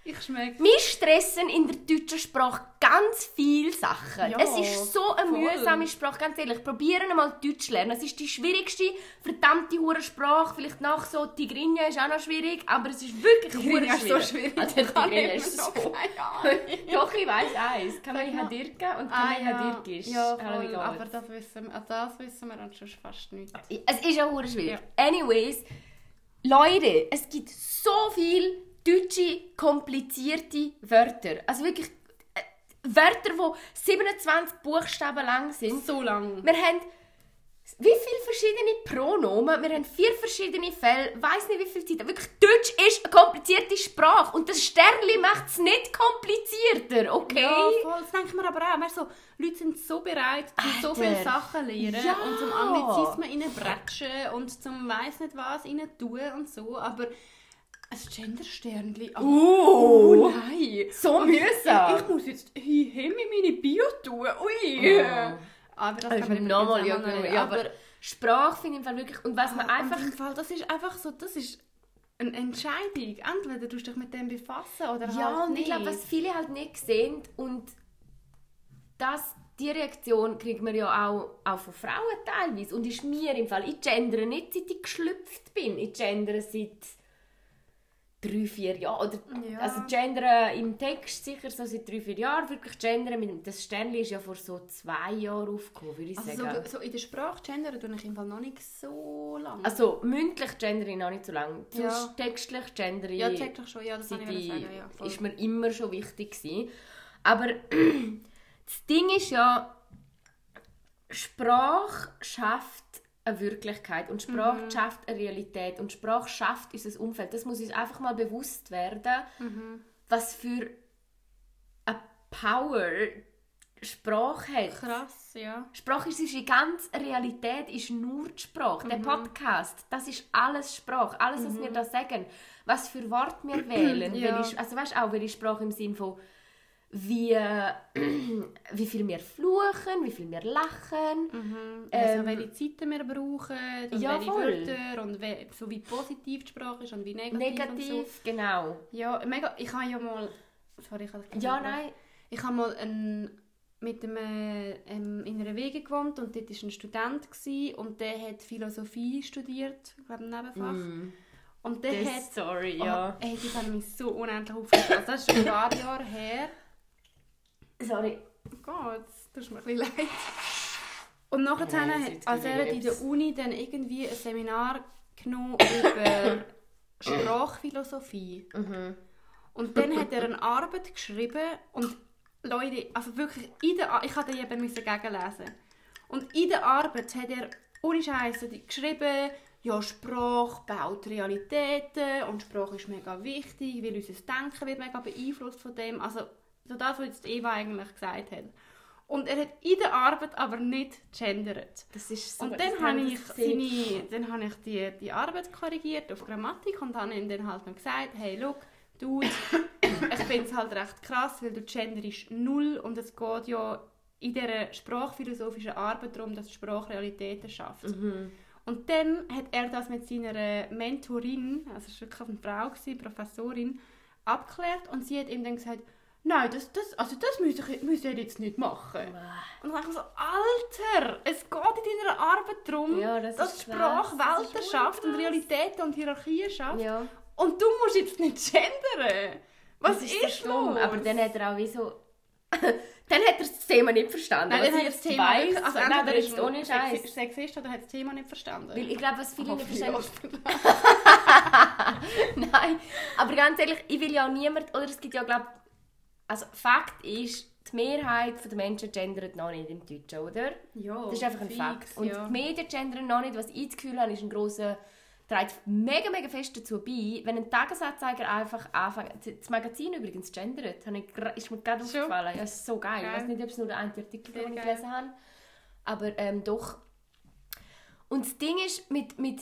Ich schmecke. Mich stressen in der deutschen Sprache ganz viele Sachen. Ja, es ist so eine voll. mühsame Sprache, ganz ehrlich. Probieren einmal Deutsch zu lernen. Es ist die schwierigste, verdammte hure Sprache. Vielleicht nach so Tigrinja ist auch noch schwierig, aber es ist wirklich hure Tigrinja ist so schwierig. Also, Kann Tigrinja ist so. Doch, ich weiss eins. Kamei mal. Hadirka und Kamei ja. Hadirkisch. Ja, wie voll, aber das wissen, wir, an das wissen wir dann schon fast nicht. Es ist auch hure schwierig. Anyways, Leute, es gibt so viele deutsche komplizierte Wörter. Also wirklich äh, Wörter, die 27 Buchstaben lang sind. So lang. Wir haben wie viele verschiedene Pronomen, wir haben vier verschiedene Fälle, weiß nicht wie viel Zeit. Wirklich, Deutsch ist eine komplizierte Sprache und das Sternli macht es nicht komplizierter, okay? Ja, voll. Das denkt man aber auch. Weißt, so, Leute sind so bereit, um so viele Sachen zu lernen Ja. und zum Anglizismen reinbretschen und zum weiss nicht was rein tun und so, aber ein Gendersternli. Oh, Uh, nein! so Und ich, mühsam. ich muss jetzt hier in meine Bio tun. Ui! Oh. Aber das Also kann man nochmal, ja, ja, aber Sprache finde ich im Fall wirklich... Und was man Ah, einfach... und im Fall, das ist einfach so, das ist eine Entscheidung. Entweder du dich mit dem befassen oder Ja, halt und nicht. ich glaube, was viele halt nicht sehen und das, die Reaktion kriegt man ja auch, auch von Frauen teilweise und ist mir im Fall, ich gendere nicht seit ich geschlüpft bin, ich gendere seit drei, vier Jahren, oder, Ja. also gendere im Text sicher so seit drei, vier Jahren, wirklich mit, dem- das Sternli ist ja vor so zwei Jahren aufgekommen, würde ich Also sagen. so, so in der Sprache gendern tue ich im Fall noch nicht so lange. Also mündlich gendere ich noch nicht so lange, Ja. sonst textlich gendere ich ja, doch schon, ja, das kann ich sagen. Ja, voll. ist mir immer schon wichtig gewesen. Aber das Ding ist ja, Sprache schafft eine Wirklichkeit und Sprache Mhm. schafft eine Realität und Sprache schafft unser Umfeld. Das muss uns einfach mal bewusst werden, Mhm. was für eine Power Sprache hat. Krass, ja. Sprache ist unsere ganze Realität, ist nur die Sprache. Mhm. Der Podcast, das ist alles Sprache. Alles, was wir da sagen. Was für Worte wir wählen. Ja. welche, also weißt auch, welche Sprache im Sinn von wie, wie viel wir fluchen, wie viel wir lachen. Mhm. Also Ähm, welche Zeiten wir brauchen und ja, welche voll. Wörter und we so wie positiv die Sprache ist und wie negativ, Negativ, und so. genau. Ja, mega. Ich habe ja mal... Sorry, ich habe Ja, nein. Ich habe mal ein, mit einem, ähm, in einer Wege gewohnt und dort war ein Student gewesen, und der hat Philosophie studiert, ich glaube im Nebenfach. Mm. Und der hat... Story, Oh, ey, das hat mich so unendlich aufgeregt. Also das ist schon ein paar Jahre her. Sorry. Oh Gott, das tut mir ein bisschen leid. Und nachher Nein, hat also er in der Uni dann irgendwie ein Seminar genommen über Sprachphilosophie. Mhm. Und dann hat er eine Arbeit geschrieben und Leute, also wirklich, in der, Ar- ich hatte die eben müssen gegenlesen. Und in der Arbeit hat er ohne Scheiße geschrieben, ja, Sprache baut Realitäten und Sprache ist mega wichtig, weil unser Denken wird mega beeinflusst von dem. Also so das, was jetzt Eva eigentlich gesagt hat. Und er hat in der Arbeit aber nicht gendert. Das ist so... Und dann habe ich, seine, dann habe ich die, die Arbeit korrigiert auf Grammatik und habe ihm dann halt noch gesagt, hey, look, du, ich finde es halt recht krass, weil du Gender ist null und es geht ja in dieser sprachphilosophischen Arbeit darum, dass die Sprache Realitäten schafft. Mhm. Und dann hat er das mit seiner Mentorin, also es war wirklich eine Frau, gewesen, Professorin, abgeklärt und sie hat ihm dann gesagt, nein, das, das, also das müsst ihr, müsst ihr jetzt nicht machen. Und dann denke ich so, Alter, es geht in deiner Arbeit darum, Ja, das dass ist Sprache ist Welten schafft und. Realitäten und Hierarchien schafft. Ja. Und du musst jetzt nicht gendern. Was Das ist, schlimm, los? aber dann hat er auch wie so... dann hat er das Thema nicht verstanden. Nein, dann hat ich das Thema weiss. also Nein, entweder aber ist er ohne Scheiß. Sexi- Sexist oder hat das Thema nicht verstanden. Weil ich glaube, was viele nicht verstehen... Nein, aber ganz ehrlich, ich will ja auch niemand, oder es gibt ja, glaube also Fakt ist, die Mehrheit der Menschen gendert noch nicht im Deutschen, oder? Ja, Das ist einfach ein fix, Fakt. Und ja. die Medien gendern noch nicht, was ich das Gefühl habe, ist ein grosser, trägt mega, mega fest dazu bei, wenn ein Tagesanzeiger einfach anfängt, das Magazin übrigens gendert, ist mir gerade aufgefallen, ja, ist so geil. Geil. Ich weiß nicht, ob es nur der eine Artikel den ich gelesen habe, aber ähm, doch. Und das Ding ist, mit, mit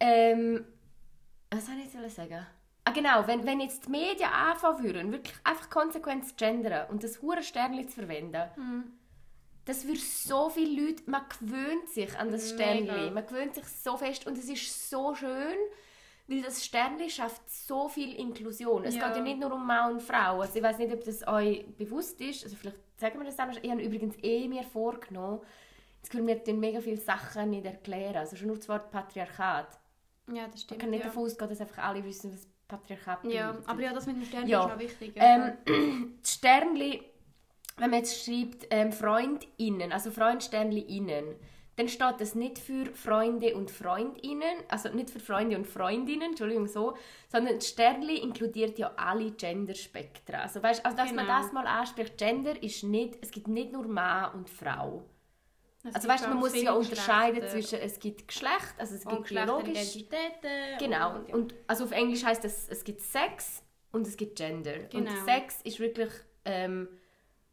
ähm, was soll ich jetzt sagen? Ah, genau, wenn, wenn jetzt die Medien anfangen würden, wirklich einfach konsequent zu gendern und das hure Sternli zu verwenden, Hm. das würde so viele Leute, man gewöhnt sich an das. Sternli, man gewöhnt sich so fest und es ist so schön, weil das Sternli schafft so viel Inklusion. Es Ja. geht ja nicht nur um Mann und Frau. Also ich weiß nicht, ob das euch bewusst ist. Also vielleicht sagen wir das dann. Ich habe übrigens eh mir vorgenommen, das Gefühl, wir tun mega viele Sachen nicht erklären. Also schon nur das Wort Patriarchat. Ja, das Man stimmt. kann nicht ja. davon ausgehen, dass einfach alle wissen, was Patriarchat Ja, aber ja, das mit dem Stern Ja. ist noch wichtig. Ja. Ähm, das Sternli, wenn man jetzt schreibt ähm, FreundInnen, also FreundsternliInnen, dann steht das nicht für Freunde und FreundInnen, also nicht für Freunde und Freundinnen, Entschuldigung so, sondern das Sternli inkludiert ja alle Genderspektra. Also weißt, also dass man Genau. das mal anspricht, Gender ist nicht, es gibt nicht nur Mann und Frau. Es Also weißt, man muss ja unterscheiden Geschlechter zwischen, es gibt Geschlecht, also es und gibt biologisch, Geschlechteridentitäten. Genau. Und, ja. Und also auf Englisch heißt das, es gibt Sex und es gibt Gender. Genau. Und Sex ist wirklich ähm,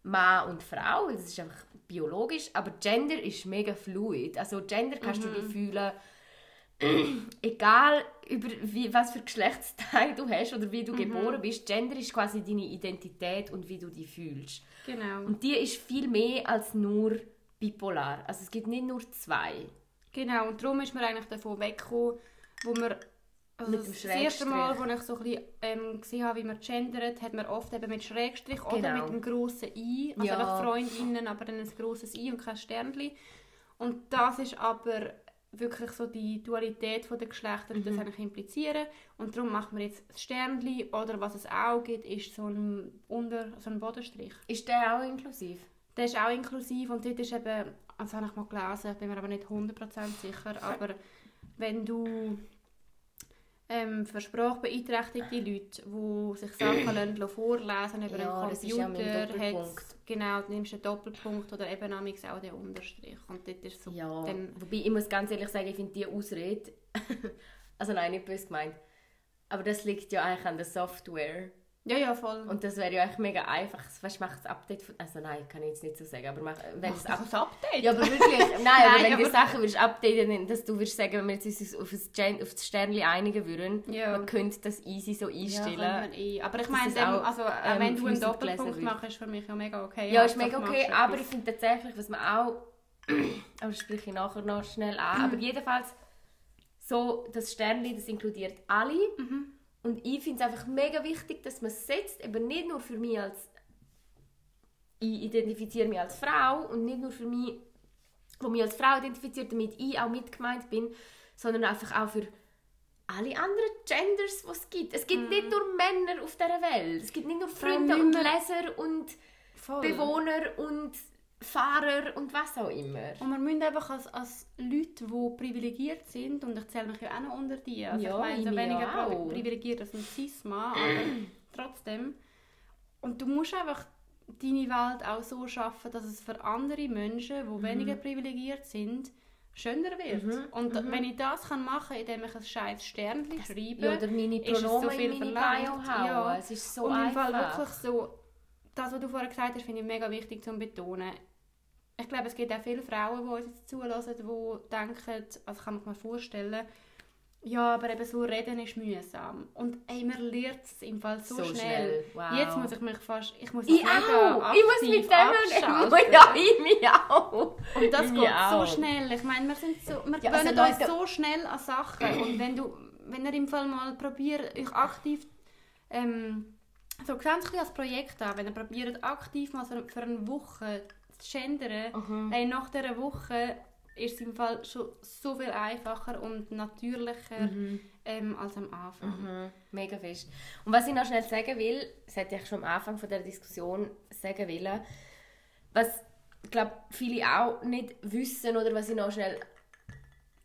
Mann und Frau, das ist einfach biologisch, aber Gender ist mega fluid. Also Gender kannst Mhm. du dich fühlen, egal über wie, was für Geschlechtsteil du hast oder Mhm. wie du geboren bist. Gender ist quasi deine Identität und wie du dich fühlst. Genau. Und die ist viel mehr als nur bipolar. Also es gibt nicht nur zwei. Genau, und darum ist man eigentlich davon weggekommen, wo man also das erste Mal, wo ich so ein bisschen, ähm, gesehen habe, wie man gendert, hat man oft eben mit Schrägstrich oder Genau. mit dem grossen I, also Ja. einfach Freundinnen, aber dann ein grosses I und kein Sternli. Und das ist aber wirklich so die Dualität der Geschlechter, die das Mhm. eigentlich implizieren. Und darum macht man jetzt das Sternli oder was es auch gibt, ist so ein, Unter-, so ein Bodenstrich. Ist der auch inklusiv? Der ist auch inklusiv und dort ist eben, also habe ich mal gelesen, ich bin mir aber nicht 100% sicher, aber wenn du ähm, für sprachbeeinträchtigte Leute, die sich Sachen lassen, vorlesen über Ja, einen das Computer, hat's- genau, du nimmst einen Doppelpunkt oder eben auch den Unterstrich und dort ist so, Ja, dann, wobei ich muss ganz ehrlich sagen, ich finde die Ausrede, also nein, nicht böse gemeint, aber das liegt ja eigentlich an der Software ja, ja, voll. und das wäre ja eigentlich mega einfach, weißt, mach das Update, von, also nein, kann ich jetzt nicht so sagen, aber mach, wenn das Mach ein Update. ja, aber wirklich, nein, aber Nein, wenn die aber- Sachen würdest updaten, dass du würdest sagen, wenn wir jetzt uns auf das, Gen auf das Sternli einigen würden, Ja. man könnte das easy so ja, einstellen. man eh. Aber ich Das meine, auch, also, äh, ähm, wenn du einen Doppelpunkt machst, ist für mich ja mega okay. Ja, ist mega du okay, aber ich finde tatsächlich, was man auch, aber das spreche ich nachher noch schnell an, aber jedenfalls, so, das Sternli, das inkludiert alle Mhm. Und ich finde es einfach mega wichtig, dass man es setzt, eben nicht nur für mich als, ich identifiziere mich als Frau und nicht nur für mich, wo mich als Frau identifiziert, damit ich auch mitgemeint bin, sondern einfach auch für alle anderen Genders, die es gibt. Es gibt nicht nur Männer auf dieser Welt. Es gibt nicht nur Freunde und Leser und Voll. Bewohner und Fahrer und was auch immer. Und wir müssen einfach als, als Leute, die privilegiert sind, und ich zähle mich ja auch noch unter die, also Ja, ich meine, so weniger auch. privilegiert als ein Cis-Mann, aber trotzdem. Und du musst einfach deine Welt auch so schaffen, dass es für andere Menschen, die weniger privilegiert sind, schöner wird. Mhm, Und wenn ich das kann machen kann, indem ich ein scheiß Sternchen schreibe, Ja, oder meine ist es so viel verlangt. Ja. Es ist so und im einfach. Fall wirklich so, das, was du vorher gesagt hast, finde ich mega wichtig zu betonen. Ich glaube, es gibt auch viele Frauen, die uns jetzt zulassen, die denken, also kann man mir vorstellen, ja, aber eben so reden ist mühsam. Und ey, man lernt es im Fall so, So schnell. schnell. Wow. Jetzt muss ich mich fast, ich muss Ich auch! Ich muss aktiv mit dem. Ja, ich mich auch! Und das Ich geht so schnell. Ich meine, wir sind so, wir Ja, also gewöhnen uns Leute- so schnell an Sachen. Und wenn du, wenn ihr im Fall mal probiert, euch aktiv ähm, so es als Projekt an, wenn ihr probiert aktiv mal für eine Woche zu gendern, Mhm. hey, nach dieser Woche ist es im Fall schon so viel einfacher und natürlicher ähm, als am Anfang. Mhm, mega fest. Und was ich noch schnell sagen will, das hätte ich schon am Anfang von der Diskussion sagen wollen, was ich glaube viele auch nicht wissen oder was ich noch schnell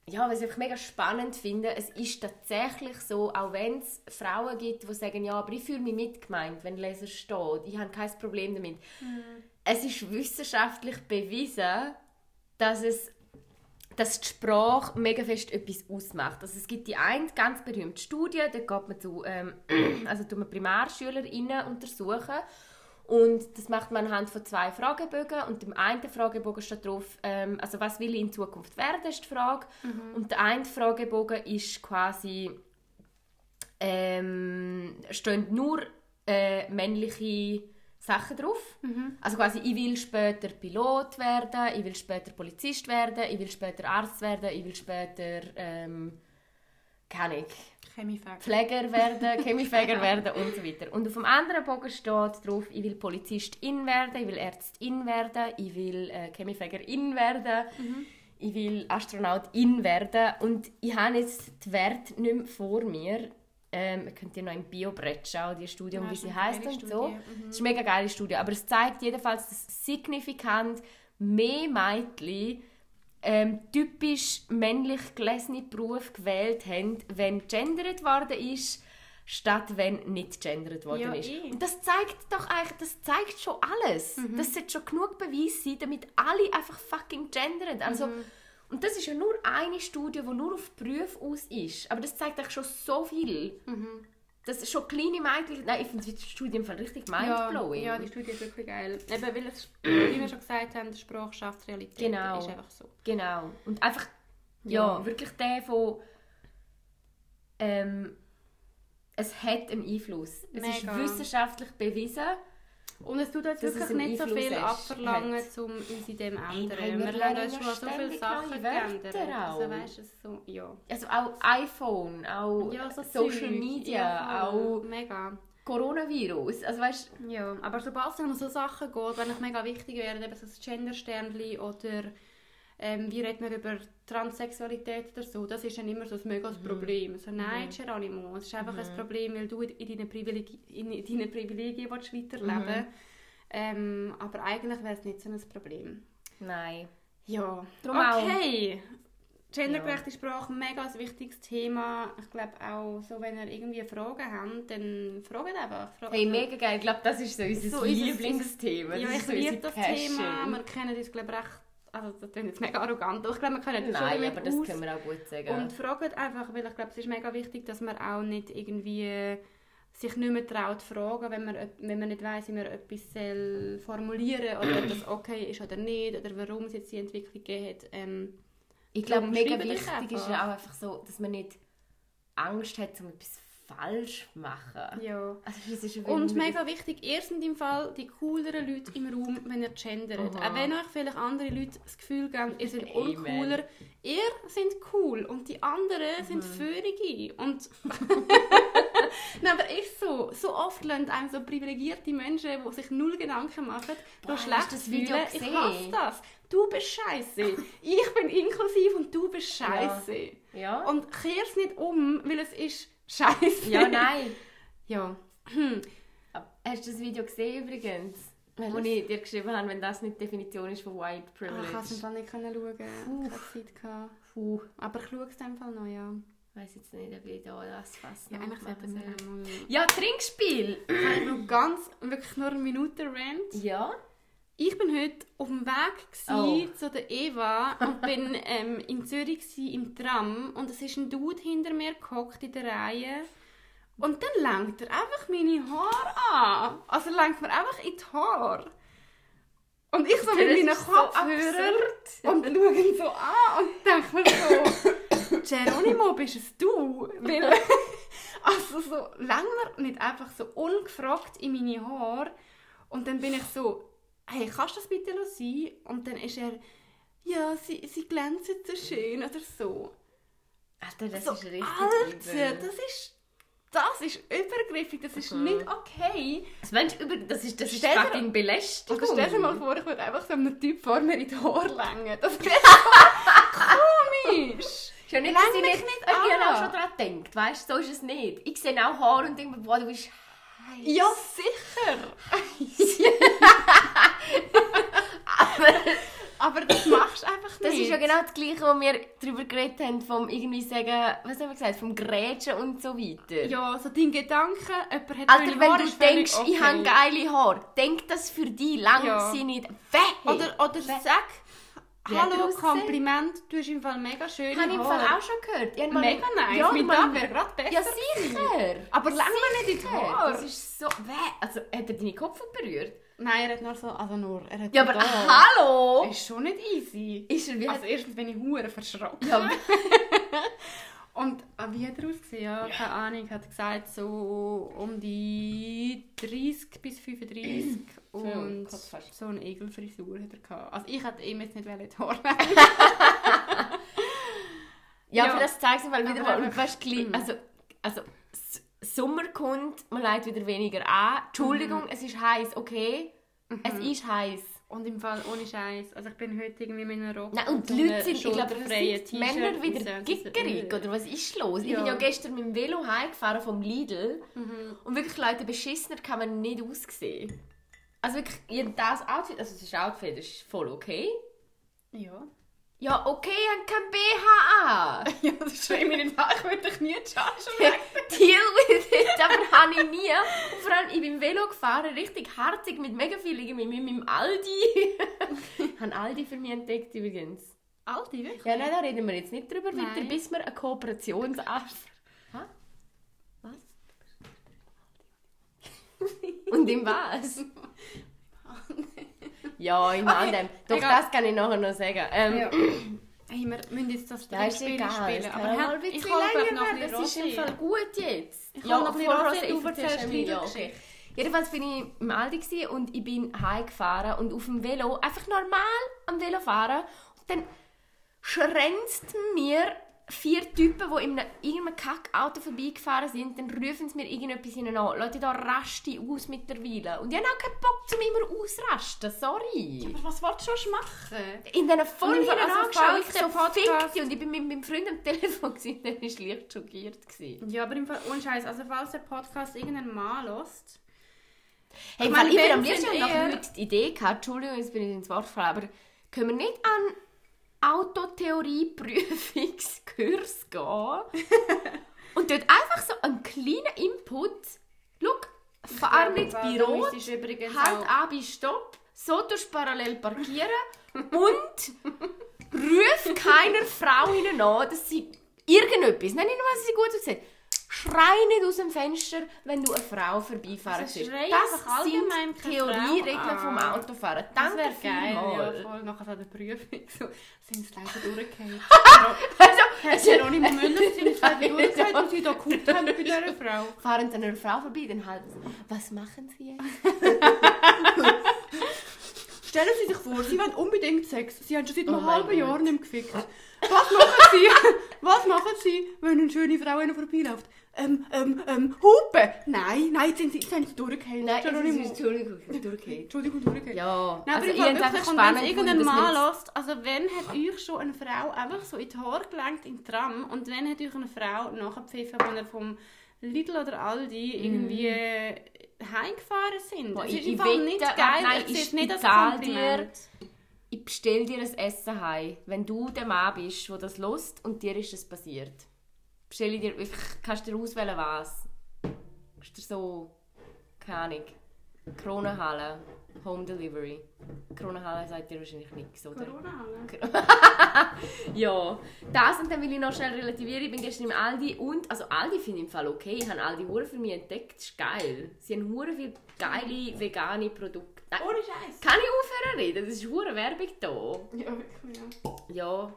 ja, was ich einfach mega spannend finde, es ist tatsächlich so, auch wenn es Frauen gibt, die sagen, ja, aber ich fühle mich mitgemeint, wenn Leser steht, ich habe kein Problem damit. Es ist wissenschaftlich bewiesen, dass es dass die Sprache mega fest etwas ausmacht. Also es gibt die eine ganz berühmte Studie, da geht man zu, ähm, also tut man PrimarschülerInnen untersuchen und das macht man anhand von zwei Fragebögen und im einen Fragebogen steht drauf, ähm, also was will ich in Zukunft werden, ist die Frage. Und der eine Fragebogen ist quasi, ähm, stehen nur äh, männliche Sachen drauf. Also quasi, ich will später Pilot werden, ich will später Polizist werden, ich will später Arzt werden, ich will später, ähm, keine Chemiefakt. Pfleger werden, Chemiefäger werden und so weiter. Und auf dem anderen Bogen steht drauf, ich will Polizistin werden, ich will Ärztin werden, ich will äh, Chemiefägerin werden, ich will Astronautin werden. Und ich habe jetzt die Werte nicht mehr vor mir. Ähm, ihr könnt ihr noch im Biobrett schauen, die Studie, Ja, wie sie heißt und so. Studie, mhm. Das ist eine mega geile Studie. Aber es zeigt jedenfalls, dass signifikant mehr Mädchen ähm, typisch männlich gelesene Berufe gewählt haben, wenn gendert worden ist, statt wenn nicht gendert worden Ja, ist. eh. Und das zeigt doch eigentlich, das zeigt schon alles. Mhm. Das sollte schon genug Beweis sein, damit alle einfach fucking gendern. Also, Mhm. Und das ist ja nur eine Studie, die nur auf Berufe aus ist. Aber das zeigt eigentlich schon so viel. Mhm. Das ist schon kleine Mädchen... Nein, ich finde die Studie im Fall richtig mindblowing. Ja, ja, die Studie ist wirklich geil. Eben, weil es, wie wir schon gesagt haben, die Sprache schafft Realität. Genau. ist einfach so. Genau. Und einfach, ja, Ja. wirklich der von, ähm, es hat einen Einfluss. Es ist Mega. wissenschaftlich bewiesen. Und es tut Dass es wirklich nicht so viel abverlangen, um uns in dem Hey, ändern. nein, wir wir lernen uns schon so viele Sachen geändert. Also auch. weißt du, so, ja. Also auch iPhone, auch Ja, so Social Zeug. Media, Ja, auch Mega. Coronavirus. Also weißt Ja, aber sobald es um so Sachen geht, wenn ich mega wichtig wäre, eben so das Gendersternli oder ähm, wie redet man über Transsexualität oder so, das ist dann immer so ein mega Mhm. Problem. So, nein, Geronimo, es ist einfach ein Problem, weil du in deinen, Privilegi in deinen Privilegien willst weiterleben Mhm. Ähm, aber eigentlich wäre es nicht so ein Problem. nein. Ja, Drum auch. okay. Gendergerechte Sprache, mega ein wichtiges Thema. Ich glaube auch, so, wenn ihr irgendwie Fragen habt, dann fragt einfach. Fragt Hey, mega geil. Ich glaube, das ist so unser So Lieblingsthema. Ja, das ich ist so liebe unsere das Passion. Thema. Wir kennen uns, glaube ich, recht... Also, das klingt jetzt mega arrogant, aber ich glaube, wir kennen uns Nein, schon damit aber das können wir auch gut sagen. Und fragt einfach, weil ich glaube, es ist mega wichtig, dass man auch nicht irgendwie sich nicht mehr traut zu fragen, wenn man, wenn man nicht weiss, wie man etwas soll formulieren oder ob das okay ist oder nicht oder warum es jetzt die Entwicklung gegeben hat. Ähm, Ich glaube, mega wichtig ist ja auch einfach so, dass man nicht Angst hat, um etwas falsch machen. ja. Also ja Und mega wichtig, ihr sind im Fall die cooleren Leute im Raum, wenn ihr gendert. Aha. Auch wenn euch vielleicht andere Leute das Gefühl geben, ihr seid uncooler, ihr seid cool und die anderen sind Mhm. Föhrige. Und Nein, aber ist so. So oft lernen einem so privilegierte Menschen, die sich null Gedanken machen, Boah, schlecht du das Video fühlen. Ich gesehen? hasse das. Du bist scheiße. ich bin inklusiv und du bist scheiße. Ja. Und kehr es nicht um, weil es ist scheiße. ja, nein. Ja. Hast du das Video gesehen übrigens? Wo ich dir geschrieben habe, wenn das nicht die Definition ist von White Ah, Ich konnte es im Privilege. Fall nicht schauen. Ich hatte Zeit. Puh. Aber ich schaue es in Fall noch, ja. Ich weiss jetzt nicht, ob ich da das fast Ja, eigentlich sollten wir mal... Ja, Trinkspiel! Ich habe noch ganz, wirklich nur eine Minute Rant. Ja. Ich bin heute auf dem Weg Oh. zu der Eva und bin ähm, in Zürich im Tram und es ist ein Dude hinter mir gehockt in der Reihe und dann lenkt er einfach meine Haare an. Also er lenkt mir einfach in die Haare. Und ich so mit meinen ist so Kopfhörern und schaue ihn so an und denke mir so, Geronimo, bist es du? Weil, also so, länger nicht einfach so ungefragt in meine Haare. Und dann bin ich so, hey, kannst du das bitte sein? Und dann ist er, ja, sie, sie glänzen so schön oder so. Alter, das so, ist richtig Alter, übel. das ist, das ist übergriffig, das ist nicht okay. Das, über, das ist, das ist Stell dir- fucking Belästigung. Also stell dir mal vor, ich würde einfach so einem Typ vor mir in die Haare längen. Das wäre so komisch. Ist ja nicht, Läng dass ich nicht, nicht ich habe an. auch schon daran gedacht, weißt du, so ist es nicht. Ich sehe auch Haare und denke mir, boah, du bist heiß. Ja, sicher. Aber das machst du einfach nicht. Das ist ja genau das Gleiche, was wir darüber geredet haben, vom irgendwie sagen, was haben wir gesagt, vom Grätschen und so weiter. Ja, so dein Gedanke, jemand hat Alter, wenn Haare, du denkst, ich okay. habe geile Haare, denk das für dich, lang Ja. sie nicht weg. Oder, oder sag, hat er hallo? Kompliment, du hast im Fall mega schöne habe ich im. Fall auch schon gehört. Ich mal- Mega nice, Ja, mit dem wäre gerade besser Ja, sicher. Aber lang nicht in die. Haare. Das ist so... Weh. Also, hat er deine Kopf berührt? Nein, er hat nur so, also nur, er hat Ja, aber da. hallo! Ist schon nicht easy. Ist er wie... Also erstens bin ich hure verschrocken. ja, Und äh, wie hat er ausgesehen? Ja, keine Ahnung, hat gesagt so um die 30 bis 35 und so eine Egelfrisur hat er gehabt. Also ich hätte ihm jetzt nicht wollen Haare ja, Ja. für das zeigt es mal wieder Aber einfach- weißt, also, also, Sommer kommt, man leidet wieder weniger an. Entschuldigung, es ist heiß, okay? Es ist heiß. Und im Fall ohne Scheiß. Also ich bin heute irgendwie mit einer Rock Nein, und die Leute sind, ich glaube, sind Männer wieder gickerig, oder was ist los? Ich Ja. bin ja gestern mit dem Velo heimgefahren vom Lidl Mhm. und wirklich, Leute, beschissener kann man nicht aussehen. Also wirklich, ihr das Outfit, also das Outfit ist voll okay. Ja. Ja, okay, ich habe kein BH an. Ja, das schreibe ich nicht an. Ich würde dich nie chargen. Deal with it, aber habe ich nie. Und vor allem, ich bin Velo gefahren, richtig hartig, mit mega viel, irgendwie mit meinem Aldi. ich habe Aldi für mich entdeckt übrigens. Aldi, wirklich? Ja, nein, da reden wir jetzt nicht drüber Nein. weiter, bis wir eine Kooperationsanfrage... Hä? Was? Und im was? Ja, im Okay, anderen. Doch, egal. das kann ich nachher noch sagen. Ähm, Ja. Hey, wir müssen jetzt das Ja, Trinkspiel egal. spielen. Aber auch mal ich hole noch ein Das ist im. Fall gut jetzt. Ich hole noch ein bisschen Rosé, du erzählst mir, die ja, Geschichte. Jedenfalls bin ich im Aldi und ich bin heimgefahren und auf dem Velo, einfach normal am Velo fahren. Und dann schränzten mir vier Typen, die in einem irgendeinem Kackauto vorbeigefahren sind, dann rufen sie mir irgendetwas hinein an. Leute, da raste aus mittlerweile. Und ich habe auch keinen Bock, zum immer ausrasten. Sorry. Aber was willst du schon machen? In diesen voll Und hinein angeschaut, ich so fickt und ich bin mit meinem Freund am Telefon gewesen, der war leicht schockiert. Gewesen. Ja, aber im Fall, ohne Scheiß, also falls der Podcast irgendeinen Mal lässt, Hey, Ich ich, meine, ich bin am liebsten noch die Idee gehabt, Entschuldigung, jetzt bin ich ins Wort gefallen, aber können wir nicht an Autotheorie-Prüfungskurs gehen. Und dort einfach so einen kleinen Input, schau, fahr nicht bei Rot, halt auch... an bei Stopp, so tust parallel parkieren. Und ruf keiner Frau hinein an, dass sie irgendetwas, nein, nicht nur, dass sie gut aussieht, schrei nicht aus dem Fenster, wenn du eine Frau vorbeifahren Also siehst. Das sind Theorieregeln vom an. Autofahren. Das Danke wäre geil, ja, vielmals. voll nachher so der Prüfung. So, sind sie leider durchgefallen. Also, Herr Geronimo Müller, sie sind leider durchgefallen, und sie da geguckt haben bei dieser Frau. fahren sie an einer Frau vorbei, dann halten sie, was machen sie jetzt? Stellen Sie sich vor, Sie wollen unbedingt Sex. Sie haben schon seit einem Oh halben. Jahr nicht gefickt. Was machen Sie? Was machen Sie, wenn eine schöne Frau ihnen vorbeiläuft? Ähm, ähm, ähm, Hupe! Nein, nein, jetzt sind Sie, jetzt sind Sie durchgefallen. Nein, Geronimo. es ist, Entschuldigung, durchgehend. Entschuldigung, durchgefallen. Ja, Nein, aber also ich habe wirklich, und wenn es irgendein wir- lässt, also wenn hat euch schon eine Frau einfach so in die Haare gelenkt im Tram und wenn hat euch eine Frau nachgepfiffen, als ihr vom Lidl oder Aldi irgendwie äh, heimgefahren sind? Boah, ich- ist im Fall nicht geil, nein, ich sehe nicht zahl Kompliment. ich bestell dir ein Essen heim, wenn du der Mann bist, der das lust und dir ist es passiert. Bestell ich dir, wirklich, kannst du dir auswählen, was. Ist dir so, keine Ahnung, Kronenhalle, Home Delivery. Kronenhalle sagt dir wahrscheinlich nichts, oder? Ne? Ja, das und dann will ich noch schnell relativieren. Ich bin gestern im Aldi und, also Aldi finde ich im Fall okay. Ich habe Aldi hure für mich entdeckt. Das ist geil. Sie haben hure viele geile vegane Produkte. Nein, Ohne Scheiß. kann ich aufhören reden? Das ist hure Werbung da. Ja, wirklich, ja. Ja.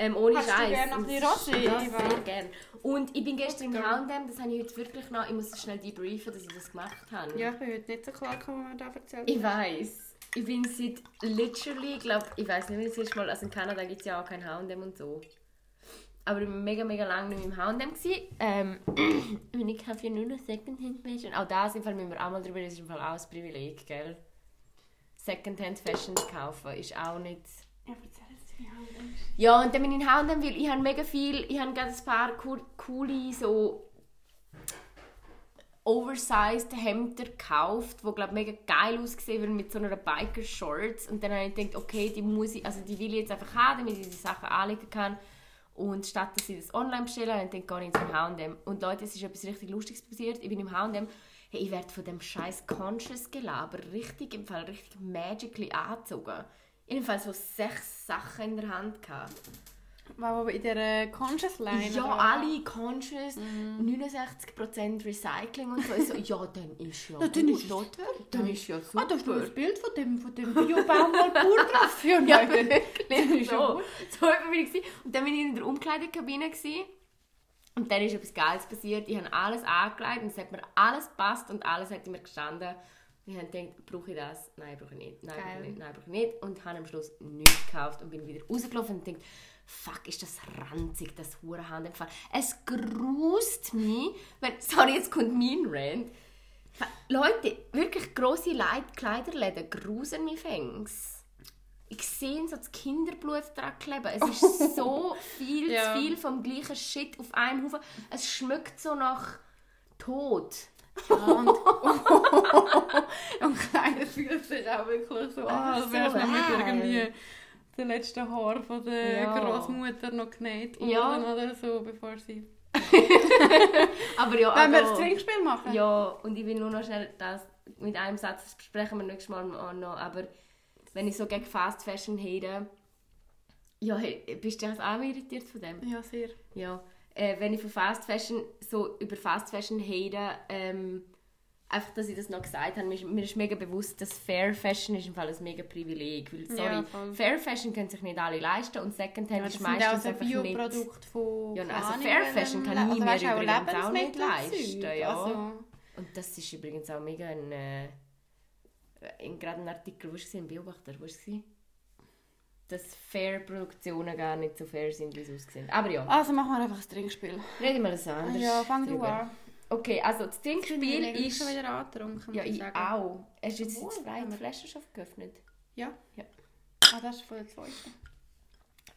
Ähm, ohne Hast du Scheiß. gerne noch ein Rosé, Ja, sehr gerne. Und ich bin gestern im. H&M, das habe ich heute wirklich noch, ich muss schnell debriefen, dass ich das gemacht habe. Ja, ich bin heute nicht so klar gekommen, was man da erzählt Ich weiß. Ich bin seit literally, ich glaube, ich weiß nicht, wie das ist mal, also in Kanada gibt es ja auch kein H&M und so. aber ich war mega, mega lange nicht mehr im H&M. Ähm, und ich kaufe ja nur noch Secondhand Fashion. Auch das im Fall müssen wir auch mal drüber reden, das ist im Fall auch ein Privileg, gell? Secondhand Fashion zu kaufen ist auch nicht... Ja, Ja, und dann bin ich in H&M, weil ich habe mega viel, ich habe gerade ein paar cool, coole so oversized Hemder gekauft, die glaube mega geil ausgesehen werden mit so einer Biker Shorts und dann habe ich gedacht, okay, die muss ich, also die will ich jetzt einfach haben, damit ich die Sachen anlegen kann. Und statt dass ich das online bestelle, habe ich gedacht, gehe ich jetzt in H&M und Leute, es ist etwas richtig Lustiges passiert, ich bin im H&M Hey, ich werde von dem scheiß Conscious Gelaber richtig, im Fall richtig magically angezogen. Fall so sechs Sachen in der Hand gehabt. Wow, in dieser Conscious Line? Ja, alle Conscious, 69% Recycling und so. Ich so, ja, dann ist ja, Ja, dann ist- oder? Dann ist ja super. Ah, da ist noch ein Bild von dem, von dem Bio-Baumwollpur drauf. Ja, Ja, wirklich so. So war ich. Und dann bin ich in der Umkleidekabine. Gewesen. Und dann ist etwas Geiles passiert. Ich habe alles angelegt und es hat mir alles gepasst und alles hat mir gestanden. Und ich habe gedacht, brauche ich das? Nein, brauche ich nicht. Nein, brauche ich nicht. Nein, brauche ich nicht. Und habe am Schluss nichts gekauft und bin wieder rausgelaufen und dachte, fuck, ist das ranzig, das Hurenhand im Fall. Es grust mich, wenn, sorry, jetzt kommt mein Rant. Leute, wirklich grosse Leid Kleiderläden grusen mich fängs. Ich sehe so das Kinderblut dran kleben. Es ist so viel Ja. zu viel vom gleichen Shit auf einem Haufen. Es schmeckt so nach Tod. Und, und fühlt sich auch wirklich so an, als du noch mit irgendwie den letzten Haar von der Ja. Großmutter noch genäht worden Ja. oder so, bevor sie... Aber ja, Wollen wir das Trinkspiel machen? Ja, und ich will nur noch schnell das mit einem Satz, das besprechen wir nächstes Mal noch, aber wenn ich so gegen Fast Fashion rede, ja, bist du auch irritiert von dem? Ja, sehr. Ja, äh, wenn ich von Fast Fashion, so über Fast Fashion rede, ähm, einfach, dass ich das noch gesagt habe, mir ist, mir ist mega bewusst, dass Fair Fashion ist im Fall ein mega Privileg, weil, sorry, Ja. Fair Fashion können sich nicht alle leisten und Secondhand Ja, ist meistens einfach nicht... Bioprodukte von... Ja, also Fair Fashion kann Le- ich also, auch übrigens auch nicht leisten, ja. Also, Und das ist übrigens auch mega ein... Äh, in- gerade ein Artikel, wo war es? Im Beobachter, wo war es? Dass Fair-Produktionen gar nicht so fair sind, wie sie aussehen. Aber ja, also machen wir einfach ein Trinkspiel. reden wir das anders. Ja, fang du an. Okay, also das Ich Trinkspiel ist... schon wieder angetrunken, Ja, ich ich sagen. auch. Hast du jetzt die zweite wir. Flasche schon geöffnet? Ja. Ja. Ah, das ist von der zweiten.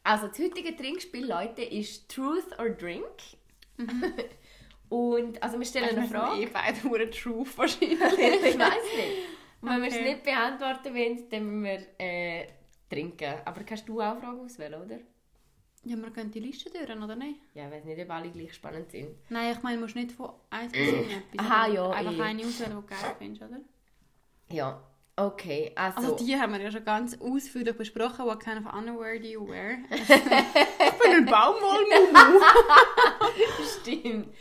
Also das heutige Trinkspiel, Leute, ist Truth or Drink. Und also wir stellen eine Frage. eh beide nur Truth wahrscheinlich. ich weiß nicht. Wenn wir es nicht beantworten wollen, dann müssen wir äh, trinken. Aber kannst du auch Fragen auswählen, oder? Ja, wir gehen die Liste durch, oder nicht? Ja, ich weiß nicht, ob alle gleich spannend sind. Nein, ich meine, du musst nicht von 1 bis 7 etwas. Aha, ja, Einfach eh. eine auswählen, die du geil findest, oder? Ja, okay. Also, Also die haben wir ja schon ganz ausführlich besprochen. What kind of underwear do you wear? ich bin ein Baumwollmumu. stimmt.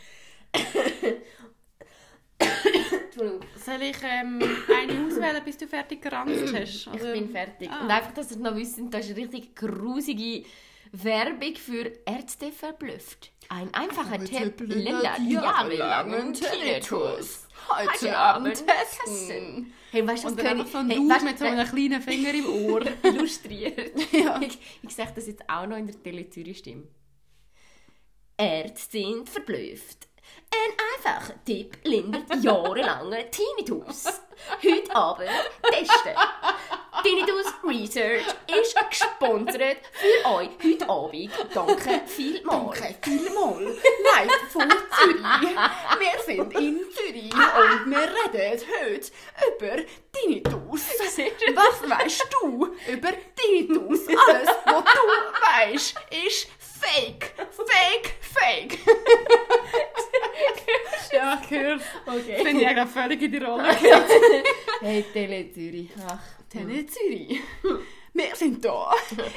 Entschuldigung. Soll ich ähm, eine auswählen, bis du fertig geranzt hast? Ich Oder- bin fertig. Ah. Und einfach, dass ihr noch wisst, da ist eine richtig grusige Werbung für Ärzte verblüfft. Ein einfacher Tipp lindert jahrelangen Tinnitus. Heute Abend testen. Hey, weißt du, was können einfach so ein hey, weißt, mit so einem kleinen Finger im Ohr. illustriert. Ja. Ich, ich sage das jetzt auch noch in der Tele Zürich Stimme. Ärzte sind verblüfft. Ein einfacher Tipp lindert jahrelange Tinnitus. Heute Abend testen. Tinnitus Research ist gesponsert für euch heute Abend. Danke vielmals. Danke vielmals. Live von Zürich. Wir sind in Zürich und wir reden heute über Tinnitus. Was weißt du über Tinnitus? Alles, was du weißt, ist Fake. Fake, Fake. ja, höre. Okay. Bin ich eigentlich völlig in die Rolle Hey, Tele. Ach, Tele. Wir sind hier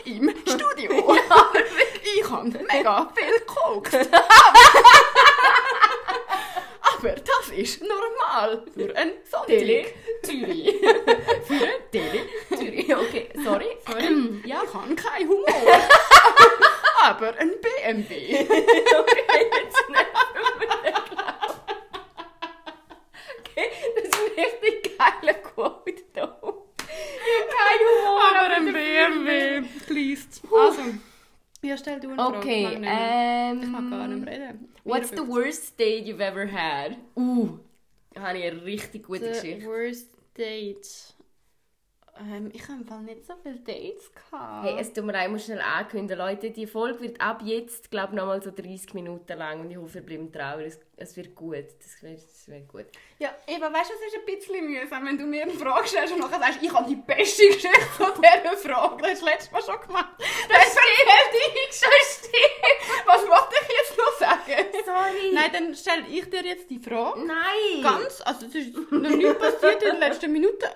im Studio. Ich habe mega viel gekokst. Aber das ist normal für einen Tele Sonntag. Zürich. für Tele Zürich. Okay, sorry. Sorry, Ja. ich habe keinen Humor. Aber ein BMW. Okay, jetzt Glauben. Okay, das ist ein richtig geiler Quote da. Kein Humor, Aber ein BMW. Please. Also, ja, stell du Frage. Okay, Ich mag ähm... Ich mag gar nicht mehr reden. What's the 54. worst date you've ever had? Uh, da habe ich eine richtig gute The Geschichte. worst date. Ähm, ich habe im Fall nicht so viele Dates gehabt. Hey, es tut mir leid, ich muss schnell ankündigen. Leute, die Folge wird ab jetzt, glaube ich, nochmal so 30 Minuten lang und ich hoffe, ihr bleibt traurig. Es, wird gut. Das wird, das wird gut. Ja, Eva, weißt du, es ist ein bisschen mühsam, wenn du mir eine Frage stellst und nachher sagst, ich habe die beste Geschichte von dieser Frage. Das hast du letztes Mal schon gemacht. Das erzählt ich schon Was wollte ich jetzt noch sagen? Sorry. Nein, dann stelle ich dir jetzt die Frage. Nein. Ganz, also es ist noch nicht passiert in den letzten Minuten.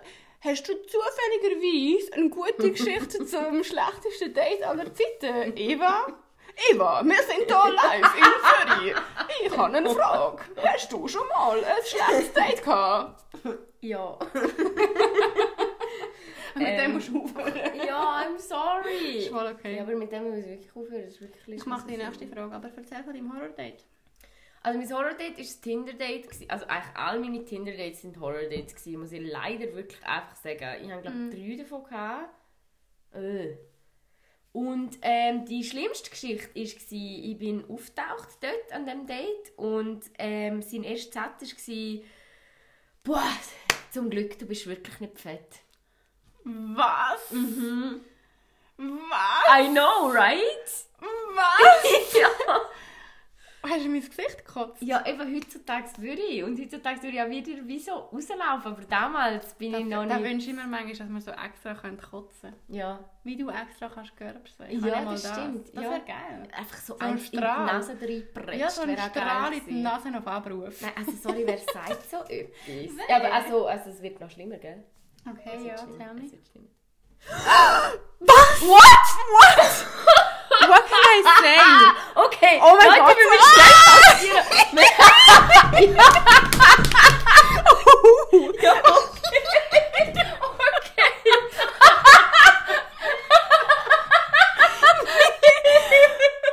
Hast du zufälligerweise eine gute Geschichte zum schlechtesten Date aller Zeiten? Eva? Eva, wir sind hier live in Zürich. Ich habe eine Frage. Hast du schon mal ein schlechtes Date gehabt? Ja. Mit dem Ähm. musst du aufhören. ja, I'm sorry. Ist voll okay. Ja, aber mit dem muss ich wirklich aufhören. Das ist wirklich Ich mache die nächste Frage, aber erzähl von deinem Horror-Date. Also mein Horror-Date war das Tinder-Date. Also eigentlich alle meine Tinder-Dates sind Horror-Dates, muss ich leider wirklich einfach sagen. Ich habe glaube Mhm. drei davon gehabt. Äh. Und ähm, die schlimmste Geschichte war, ich bin auftaucht dort an dem Date und ähm, sein erster Satz war, «Boah, zum Glück, du bist wirklich nicht fett.» Was? Mhm. Was? I know, right? Was? ja. Hast du mein Gesicht gekotzt? Ja, eben heutzutage würde ich. Und heutzutage würde ich auch wieder wie so rauslaufen. Aber damals bin ich noch Da nicht... wünsche ich mir manchmal, dass wir so extra kotzen können. Ja, Wie du extra kannst gerbsen. Ich Ja, das stimmt, Das ja. wäre geil. einfach so, So ein eins in die Strahl. Nase reingepresst. Ja, so ein Strahl in die. Nase auf Abruf. Nein, also sorry, wer sagt so etwas? Ja, aber also, also es wird noch schlimmer, gell? Okay, ja, schlimmer, tell me. Was? What? What? What can I say? Okay, Oh mein Leute, Gott, wir müssen schnell pausieren. ja, okay.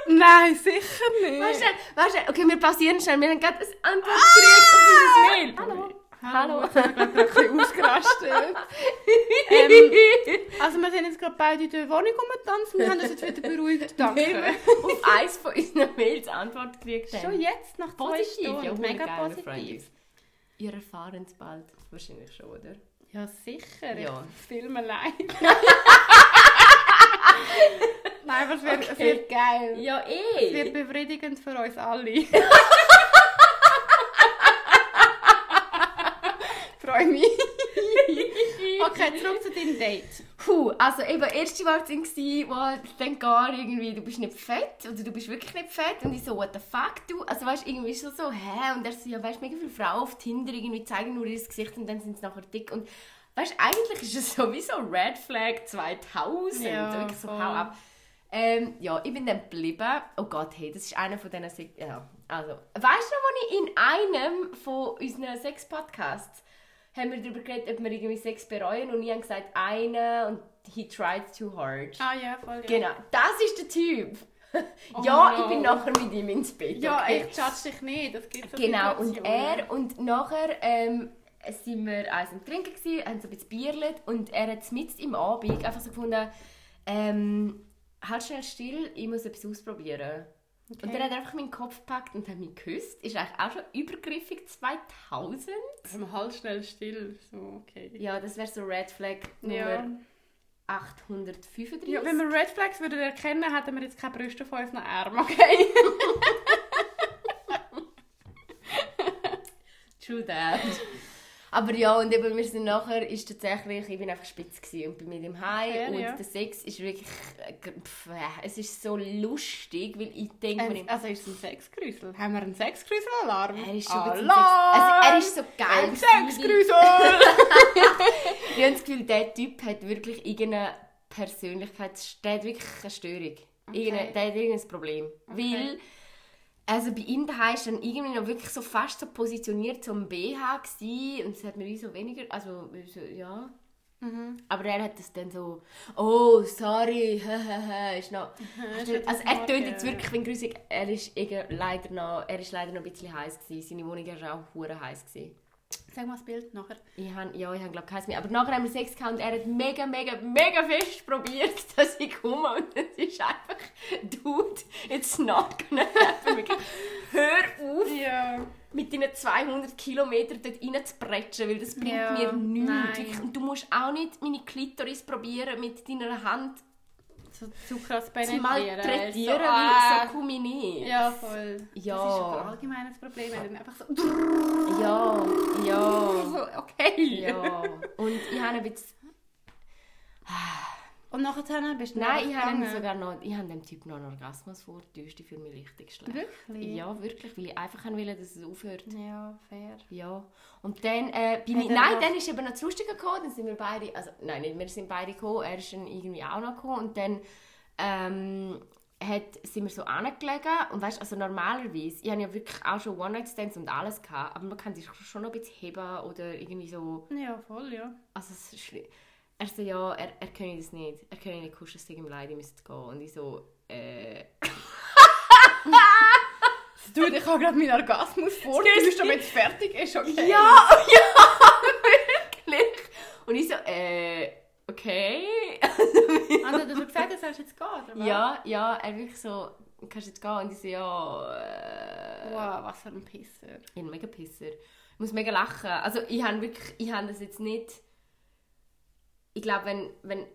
Nein, sicher nicht. Warte, warte, okay, wir pausieren schnell. Wir haben gerade eine Antwort gekriegt auf dieses Mail. Hallo. Hallo. Ich habe gerade ein bisschen ausgerastet. ähm, also wir sind jetzt gerade beide in der Wohnung rumgetanzt und haben uns jetzt wieder beruhigt. Wir Danke. auf eins von unseren Mails Antwort gekriegt haben. Schon jetzt, nach zwei Positiv, Stunden. ja, Mega positiv. Freunde. Ihr erfahren es bald. Wahrscheinlich schon, oder? Ja, sicher. Ja. Ich filme live. Nein, aber es wird, es Okay. wird geil. Ja, Es wird eh. befriedigend für uns alle. Freue mich. Okay, zurück zu deinem Date. Puh, also eben, erste Worte waren, wow, ich denke gar irgendwie, du bist nicht fett oder du bist wirklich nicht fett. Und ich so, what the fuck, du? Also weißt du, irgendwie ist es so, hä? Und er so, ja, weißt du, mega viele Frauen auf Tinder irgendwie zeigen nur ihr Gesicht und dann sind sie nachher dick. Und weißt du, eigentlich ist es sowieso Red Flag 2000. Ja, so, wirklich so, hau ab. Ähm, ja, ich bin dann geblieben. Oh Gott, hey, das ist einer von diesen Sex... Ja, also... Weißt du noch, wo ich in einem von unseren Sex-Podcasts haben wir darüber geredet, ob wir irgendwie Sex bereuen und ich habe gesagt, einer und he tried too hard. Ah ja, voll. Ja, Genau, das ist der Typ. Oh ja, no. ich bin nachher mit ihm ins Bett. ja okay? ich judge dich nicht. Das gibt so Genau, und er und nachher ähm, sind wir eins am Trinken gewesen, haben so ein bisschen Bierlet und er hat mitten im Abend einfach so gefunden, ähm, halt schnell still, ich muss etwas ausprobieren. Und Okay. dann hat er einfach meinen Kopf gepackt und hat mich geküsst. Ist eigentlich auch schon übergriffig 2000. Wenn halt schnell still. So, okay. Ja, das wäre so Red Flag Ja. Nummer 835. Ja, wenn wir Red Flags würden erkennen, hätten wir jetzt keine Brüste von unseren Armen, okay? True that. Aber ja, und eben, wir sind nachher, ist tatsächlich, ich bin einfach spitz gewesen und bin mit ihm heim Fair, und ja. der Sex ist wirklich, äh, pff, äh, es ist so lustig, weil ich denke mir Ähm, immer, also ist es ein Sexgrüsel? Haben wir einen Sexgrüsel-Alarm? er ist schon Alarm! Sex, also er ist so geil Ein Sexgrüsel! Ich habe das Gefühl, der Typ hat wirklich irgendeine Persönlichkeits... Der hat wirklich eine Störung. Irgendeine, der hat irgendein Problem. Weil, also bei ihm daheim ist dann irgendwie noch wirklich so fast so positioniert zum BH gewesen, und es hat mir so weniger, also so, ja. Mhm. Aber er hat das dann so, oh, sorry, ist noch... also er tönt jetzt wirklich wie grusig, er ist, leider noch, er ist leider noch ein bisschen heiß gewesen, seine Wohnung war auch hure heiß gewesen. Sag mal das Bild nachher. Ich hab, ja, ich habe glaube keins mehr. Aber nachher haben wir Sex gehabt und er hat mega, mega, mega fest probiert, dass ich komme. Und es ist einfach, Dude, it's not gonna happen. Hör auf, Ja. mit deinen 200 Kilometern dort rein zu bretschen, weil das bringt Ja, mir nichts. nein. Und du musst auch nicht meine Klitoris probieren, mit deiner Hand So zu krass zu penetrieren. malträtieren, so, weil ah. so komme ich nicht. Ja, voll. Ja. Das ist ein Problem, wenn einfach so... Ja, ja, so okay. ja. Und ich habe ein bisschen... Und nachher bist du Nein, ich habe sogar noch, ich habe dem Typ noch einen Orgasmus vorgetäuscht, für mich richtig schlecht. Wirklich? Ja, wirklich, weil ich einfach wollte, dass es aufhört. Ja, fair. Ja. Und dann äh, bin ich... Nein, dann ist eben noch das Lustige gekommen, dann sind wir beide... Also, nein, nicht, wir sind beide gekommen, er ist dann irgendwie auch noch gekommen und dann... Ähm, hat, sind wir so angelegen und weißt, also normalerweise, ich habe ja wirklich auch schon One-Night-Stands und alles gehabt, aber man kann sich schon noch ein bisschen heben oder irgendwie so Ja, voll, ja. also es ist schli- er so, ja, er, er könne das nicht. Er könne nicht kuscheln, es tut ihm leid, ich müsste gehen. Und ich so, äh... Du, ich habe gerade meinen Orgasmus vorgetäuscht, damit es fertig ist, okay? Ja, ja, wirklich. Und ich so, äh, okay. Also, du hast gesagt, du sollst jetzt gehen, oder was? ja, ja, er wirklich so, kannst du jetzt gehen? Und ich so, ja, äh... Wow, was für ein Pisser. Ich bin mega Pisser. Ich muss mega lachen. Also ich habe wirklich, ich habe das jetzt nicht... Ich glaube, wenn, wenn,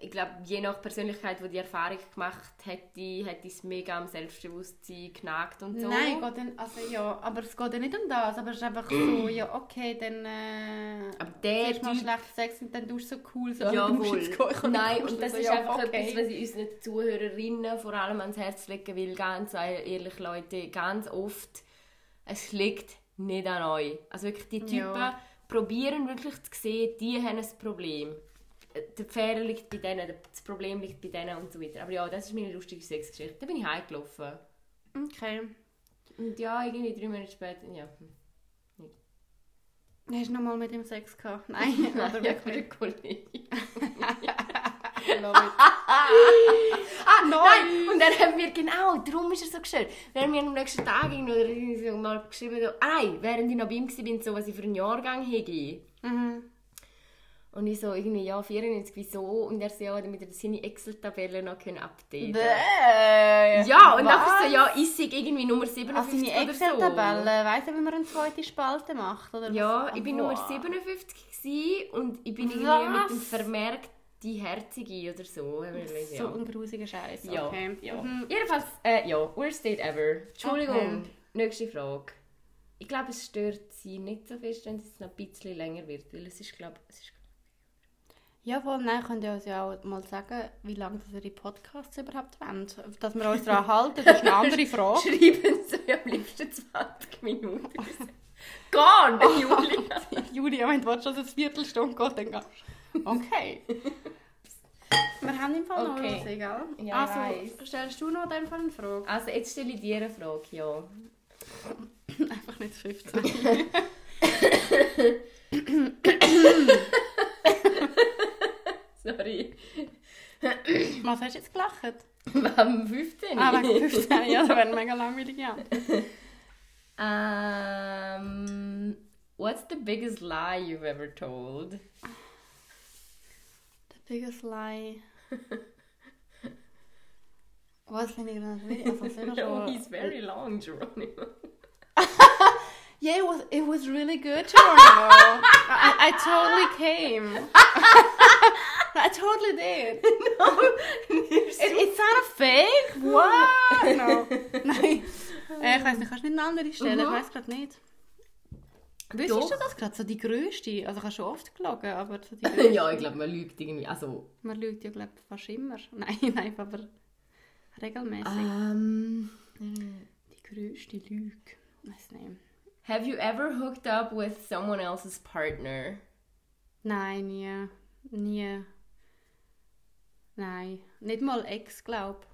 ich glaube, je nach Persönlichkeit, die die Erfahrung gemacht hätte, hätte es mega am Selbstbewusstsein genagt und so. Nein, geht dann, also ja, aber es geht ja nicht um das, aber es ist einfach so, ja okay, dann äh, Aber der zuerst mal schlecht Sex und dann tust du so cool, so, Ja, musst jetzt gehen, Nein, und das so, ist ja, einfach okay. etwas, was ich unseren Zuhörerinnen vor allem ans Herz legen will, ganz ehrlich, Leute, ganz oft, es liegt nicht an euch. Also wirklich, die Typen Ja. probieren wirklich zu sehen, die haben ein Problem. Der Fehler liegt bei denen, das Problem liegt bei denen und so weiter. Aber ja, das ist meine lustige Sexgeschichte. Da bin ich heimgelaufen. Okay. Und ja, irgendwie drei Monate später, ja. Hast du nochmal mit ihm Sex gehabt? Nein, oder ja, wirklich? für eine Kollegin. Ah, nein! Und dann haben wir, genau, darum ist er so gestört. Dann haben wir am nächsten Tag oder mal geschrieben, ah nein, während ich noch bei ihm war, so, was ich für einen Jahrgang hätte. Mhm. Und ich so, irgendwie, ja, 94, wieso? Und er so, ja, damit er seine Excel-Tabelle noch können updaten Bäh. Ja, und dann so, ja, ich sei irgendwie Nummer Also 57 seine oder Excel-Tabelle, weiss er, wie man eine zweite Spalte macht? Oder so. Ja, was? ich bin Boah. Nummer 57 gewesen und ich bin irgendwie Was? mit dem Vermerk die Herzige oder so. wir gelesen, So ja. ein grusiger Scheiß. Ja, Okay. ja. Mhm. Jedenfalls, äh, ja, worst date ever. Entschuldigung, Okay. nächste Frage. Ich glaube, es stört sie nicht so fest, wenn es noch ein bisschen länger wird, weil es ist, glaube ist Ja, voll, nein, könnt ihr uns ja auch mal sagen, wie lange das ihr die Podcasts überhaupt wollen. Dass wir uns daran halten, das ist eine andere Frage. Schreiben Sie am liebsten 20 Minuten. Gar nicht, Julia. Julia, wenn du es eine Viertelstunde geht, dann gehst du. Okay. Wir haben im Fall Okay. noch was, egal? Ja, also, weiss. stellst du noch in Fall eine Frage? Also, jetzt stelle ich dir eine Frage, ja. Einfach nicht 15. Sorry. Was hast du jetzt gelacht? Am 15. Ah, wegen 15. Ja, das wäre eine mega langweilige Antwort. um, what's the biggest lie you've ever told? The biggest lie. Was finde ich? Also, es No, he's very long, Geronimo. Yeah, it was, it was really good, Geronimo. I, I totally came. I totally did. It, it sounded fake. What? No. Nein. Äh, ich weiß nicht, kannst du nicht eine andere stellen? Ich weiß gerade nicht. Wüsstest du das gerade? So die grösste? Also ich habe schon oft gelogen, aber so die grösste. ja, ich glaube, man lügt irgendwie. Also, Man lügt ja, glaube ich, fast immer. Nein, nein, aber regelmäßig. ähm, Die grösste Lüge. Weiß nicht. have you ever hooked up with someone else's partner? Nein, nie. Nie. Nein. Nicht mal Ex, glaub.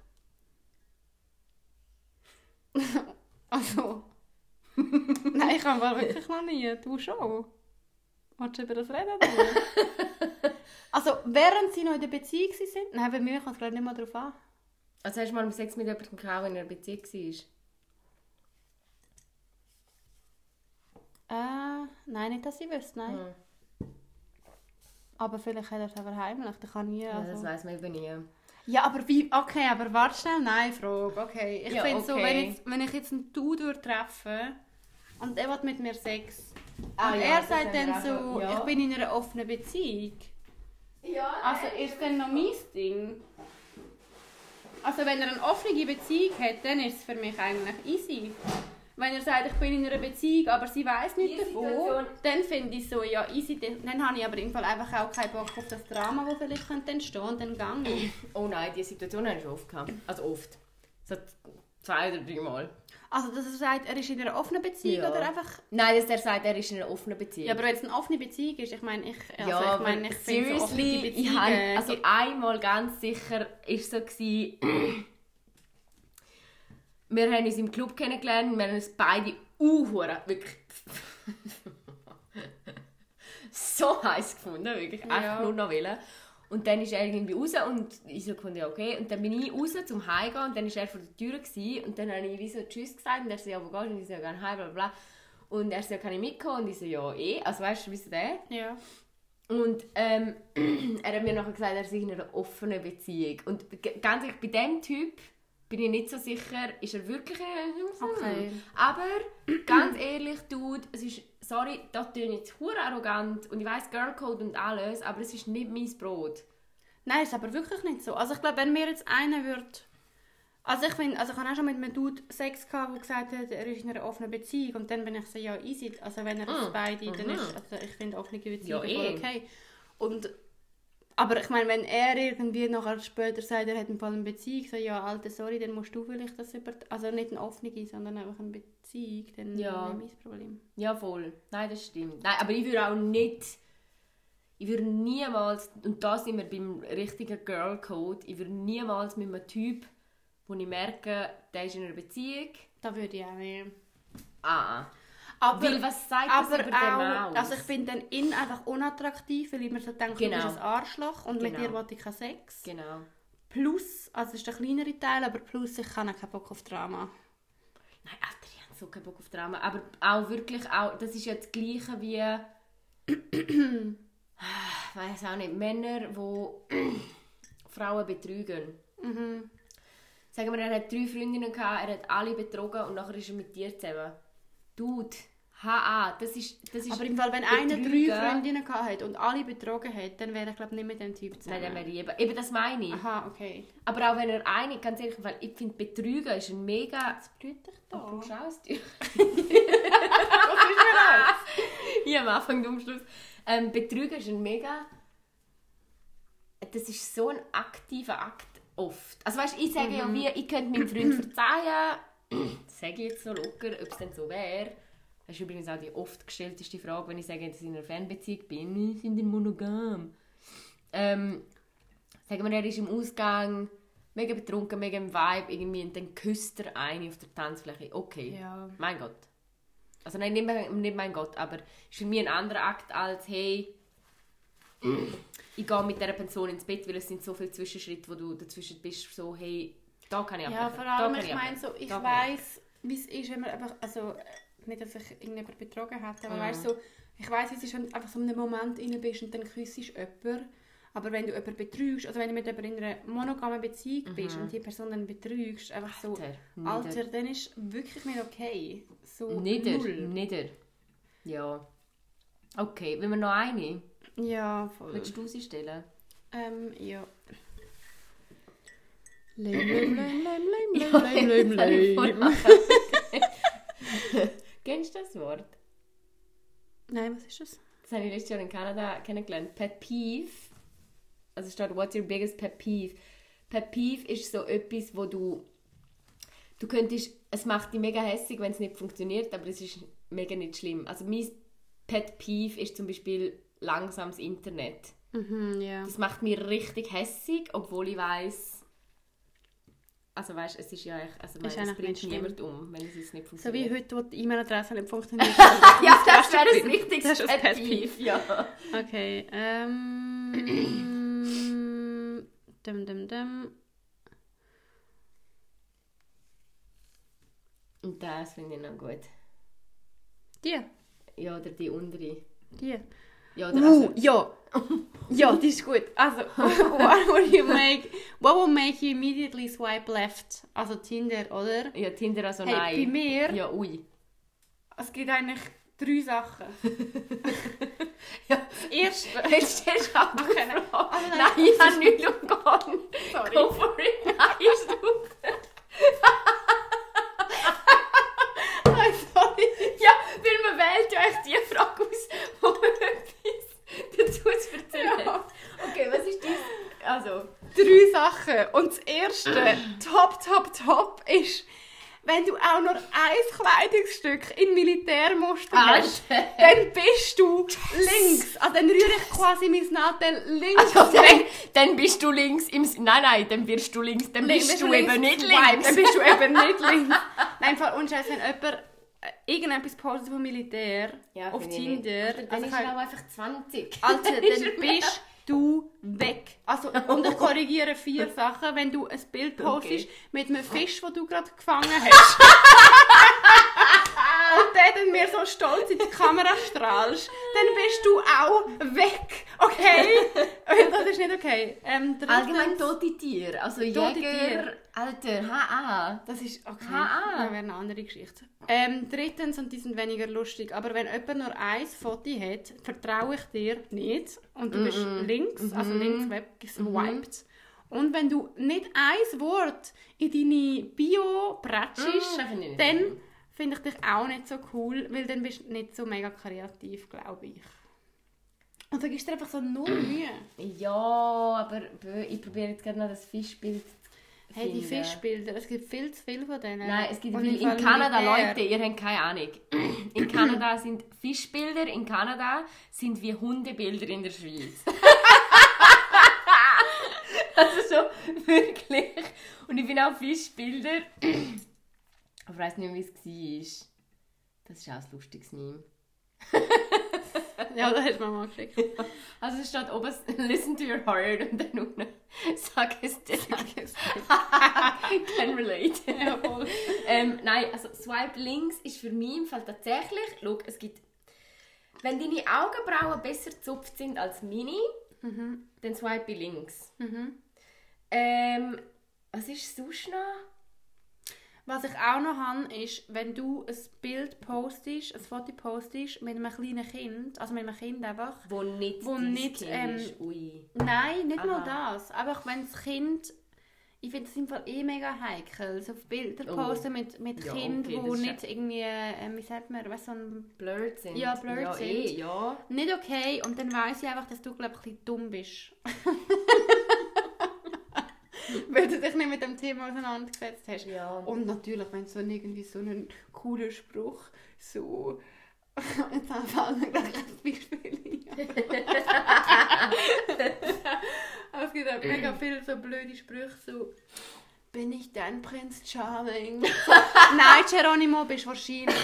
also. Nein, ich habe wirklich noch nie. Du schon. Wolltest du über das reden? also, während sie noch in der Beziehung waren? Nein, bei mir kommt es gerade nicht mal drauf an. Also hast du mal Sex mit jemandem gehabt, wenn in einer Beziehung war? Äh, Nein, nicht, dass ich wüsste, nein. Hm. Aber vielleicht hat er es aber heimlich, da kann ich Ja, das also. weiß man eben nie. Ja, aber wie, okay, aber warte schnell, nein, Frage, okay. Ich Ja, finde so, okay. wenn, jetzt, wenn ich jetzt einen Dude würde treffen und er will mit mir Sex Ah, und ja, er sagt dann auch so, ja. ich bin in einer offenen Beziehung. Ja, Also ist dann noch mein Ding? Also wenn er eine offene Beziehung hat, dann ist es für mich eigentlich easy. Wenn er sagt, ich bin in einer Beziehung, aber sie weiß nicht Die davon, Situation- dann finde ich so, ja easy, dann, dann habe ich aber im Fall einfach auch keinen Bock auf das Drama, das vielleicht könnte entstehen und dann gang ich. Oh nein, diese Situation habe ich schon oft gehabt. Also oft. So zwei oder drei Mal. Also dass er sagt, er ist in einer offenen Beziehung Ja. oder einfach... Nein, dass er sagt, er ist in einer offenen Beziehung. Ja, aber wenn es eine offene Beziehung ist, ich meine, ich, also ja, ich, meine, ich finde so offene seriously, ich Beziehungen... habe, also einmal ganz sicher ist so gewesen, wir haben uns im Club kennengelernt, wir haben uns beide uhuere, wirklich so heiß gefunden, wirklich, Ja. einfach nur noch wollen. Und dann ist er irgendwie raus und ich so gefunden, ja okay. Und dann bin ich raus zum Heimgehen und dann war er vor der Tür gewesen, und dann habe ich wie so Tschüss gesagt und er so, ja wo gehst du? Und ich so, ja gerne heim, bla bla. Und er so, kann ich mitkommen? Und ich so, ja eh. Also weißt du, wie so der? ja. Und ähm, er hat mir nachher gesagt, er sei in einer offenen Beziehung. Und ganz ehrlich, bei diesem Typ bin ich nicht so sicher, ist er wirklich in einer Okay. Aber ganz ehrlich, Dude, es ist, sorry, das klingt jetzt hure arrogant und ich weiss Girlcode und alles, aber es ist nicht mein Brot. Nein, ist aber wirklich nicht so. Also ich glaube, wenn mir jetzt einer würde... Also ich finde, also ich habe auch schon mit einem Dude Sex gehabt, der gesagt hat, er ist in einer offenen Beziehung und dann bin ich so, ja easy, also wenn er das Mm, beide, dann mhm. ist, also ich finde offene Beziehungen Ja, voll eh. okay. Und, aber ich meine, wenn er irgendwie nachher später sagt, er hat einen Fall eine Beziehung, so ja, Alter, sorry, dann musst du vielleicht das über, also nicht eine offene, sondern einfach eine Beziehung, dann Ja. ist nicht mein Problem. Ja, voll. Nein, das stimmt. Nein, aber ich würde auch nicht. Ich würde niemals, und da sind wir beim richtigen Girlcode, ich würde niemals mit einem Typ, wo ich merke, der ist in einer Beziehung, Da würde ich auch nicht. ah, Aber, Weil was sagt das aber über den auch, aus? also ich finde dann ihn einfach unattraktiv, weil ich mir so denke, Genau. du bist ein Arschloch und mit Genau. dir wollte ich keinen Sex. Genau. Plus, also es ist der kleinere Teil, aber plus, ich habe keinen Bock auf Drama. Nein, Alter, ich habe so keinen Bock auf Drama. Aber auch wirklich, auch, das ist ja das Gleiche wie. ich weiß auch nicht, Männer, die Frauen betrügen. Mhm. Sagen wir, er hat drei Freundinnen gehabt, er hat alle betrogen und nachher ist er mit dir zusammen. Dude, HA, das ist, das ist Aber im Fall, wenn einer drei. Freundinnen hat und alle betrogen hat, dann wäre ich glaube nicht mit dem Typ Nein, zusammen. dann wäre ich eben, eben das meine ich. Aha, okay. Aber auch wenn er eine, ganz ehrlich, weil ich finde, Betrügen ist ein mega... Was blüht dich da? du schaust dich. Hier am Anfang zum Schluss. Ähm, Betrügen ist ein mega... Das ist so ein aktiver Akt oft. Also weißt, ich sage ja wie, ich könnte meinem Freund verzeihen, sage ich jetzt so locker, ob es denn so wäre. Das ist übrigens auch die oft gestellteste Frage, wenn ich sage, dass ich in einer Fernbeziehung bin. Sind in monogam. Ähm, sagen wir, er ist im Ausgang, mega betrunken, mega im Vibe, irgendwie, und dann küsst er eine auf der Tanzfläche. Okay, Ja. mein Gott. Also nein, nicht, mein- nicht mein Gott, aber ist für mich ein anderer Akt als, hey, ich gehe mit dieser Person ins Bett, weil es sind so viele Zwischenschritte, wo du dazwischen bist, so, hey, da kann ich Ja, abbrechen, vor da allem, kann ich meine so, ich ich weiß, wie es ist, wenn man einfach, also nicht, dass ich irgendjemand betrogen hätte, aber Mhm. weißt so, ich weiß, es ist, einfach so in einem Moment rein bist und dann küsst du jemanden, aber wenn du jemanden betrügst, also wenn du mit jemandem in einer monogamen Beziehung bist und die Person dann betrügst, einfach so, Alter. Alter, dann ist wirklich nicht okay. So Nieder, null. nieder. Ja. Okay, wenn wir noch eine, Ja, voll. willst du sie stellen? Ähm, ja. Lame, lame, lame, lame, Ja, lame, lame, jetzt habe Kennst du das Wort? Nein, was ist das? Das habe ich letztes Jahr in Kanada kennengelernt. Pet Peeve. Also steht, what's your biggest pet peeve? Pet Peeve ist so etwas, wo du... Du könntest... Es macht dich mega hässlich, wenn es nicht funktioniert, aber es ist mega nicht schlimm. Also mein Pet Peeve ist zum Beispiel langsames Internet. Mhm, ja. Das macht mich richtig hässig, obwohl ich weiß also weißt, es ist ja echt, also Ist es bringt niemand um, wenn es jetzt nicht So funktioniert. wie heute, wo die E-Mail-Adresse nicht funktioniert. ja, das wäre das wichtigste Das ist das Pet Peeve, ja. Okay, ähm... dum, dum, dum. Und das finde ich noch gut. Dir? Ja, oder die untere. Die. Ja, oder Uh, also, ja. ja, das ist gut. Also, what would you make, what will make you immediately swipe left? Also Tinder, oder? ja, Tinder also Hey, nein. bei mir, Ja, ui. es gibt eigentlich drei Sachen. Ja. Das erste... Jetzt stellst du auch die Okay, Frage. also nein, Nein, ich habe nichts umgegangen. Sorry. Go for it. Nein, ist super. Nein, sorry. Ja, weil man wählt ja echt die Frage aus, wo man etwas dazu zu erzählen Ja. Okay, was ist das? Also, Drei Sachen. Und das erste, top, top, top, ist, wenn du auch nur ein Kleidungsstück in Militärmuster hast, dann bist du links. Also dann rühre ich quasi mein Nadel links Also, dann, weg. dann bist du links im... Nein, nein, dann wirst du links. Dann bist du eben nicht links. Dann bist du eben nicht links. Nein, vor uns wenn jemand äh, irgendetwas postet vom Militär Ja, auf. Tinder, Dann also ist er auch einfach 20. Alter, Dann ist dann bist du weg. Also, und ich korrigiere vier Sachen. Wenn du ein Bild postest Okay. mit einem Fisch, den du gerade gefangen hast. Und dann mir so stolz in die Kamera strahlst, dann bist du auch weg. Okay? das ist nicht okay. Ähm, Allgemein tote Tiere. Also Tote Jäger... Tiere. Alter, HA. Das ist okay. Ah. Das wäre eine andere Geschichte. Ähm, drittens, und die sind weniger lustig, aber wenn jemand nur ein Foto hat, vertraue ich dir nicht. Und du bist links, also links weggeswiped. Und wenn du nicht ein Wort in deine Bio prätschst, Mm, dann. Finde ich dich auch nicht so cool, weil dann bist du nicht so mega kreativ, glaube ich. Und dann gibst du dir einfach so null Mühe. Ja, aber ich probiere jetzt gerade noch das Fischbild zu Hey, die. Fischbilder, es gibt viel zu viele von denen. Nein, es gibt viel. In Kanada. Leute, ihr habt keine Ahnung. In Kanada sind Fischbilder, in Kanada sind wie Hundebilder in der Schweiz. also so, wirklich. Und ich bin auch Fischbilder. Aber ich weiß nicht wie es war. Das ist auch ein lustiges Meme. Ja, das hast du mir mal geschickt. Also es steht oben, listen to your heart und dann unten, sag es dir. Can relate. Ja, voll. ähm, nein, also Swipe links ist für mich im Fall tatsächlich, schau, es gibt, wenn deine Augenbrauen besser gezupft sind als meine, dann swipe ich links. Ähm, was ist sonst noch? Was ich auch noch habe, ist, wenn du ein Bild postest, ein Foto postest mit einem kleinen Kind, also mit einem Kind einfach. Wo nicht Wo nicht, ähm, ist. Ui. Nein, nicht mal Aha. das. Einfach wenn das Kind. Ich finde das im Fall eh mega heikel. So Bilder Oh. posten mit, mit Ja, Kind, okay, wo nicht irgendwie, äh, wie sagt man, weißt, so ein, Blurred sind. Ja, blurred ja, sind. Eh, ja. nicht okay. Und dann weiss ich einfach, dass du, glaube ich, ein bisschen dumm bist. Weil du dich nicht mit dem Thema auseinandergesetzt hast. Ja. Und natürlich, wenn so irgendwie so ein cooler Spruch so. Jetzt fällt mir gleich ein Beispiel ein. Aber es gibt auch mega viele so blöde Sprüche, so. Bin ich dein Prinz Charming? Nein, Geronimo, bist wahrscheinlich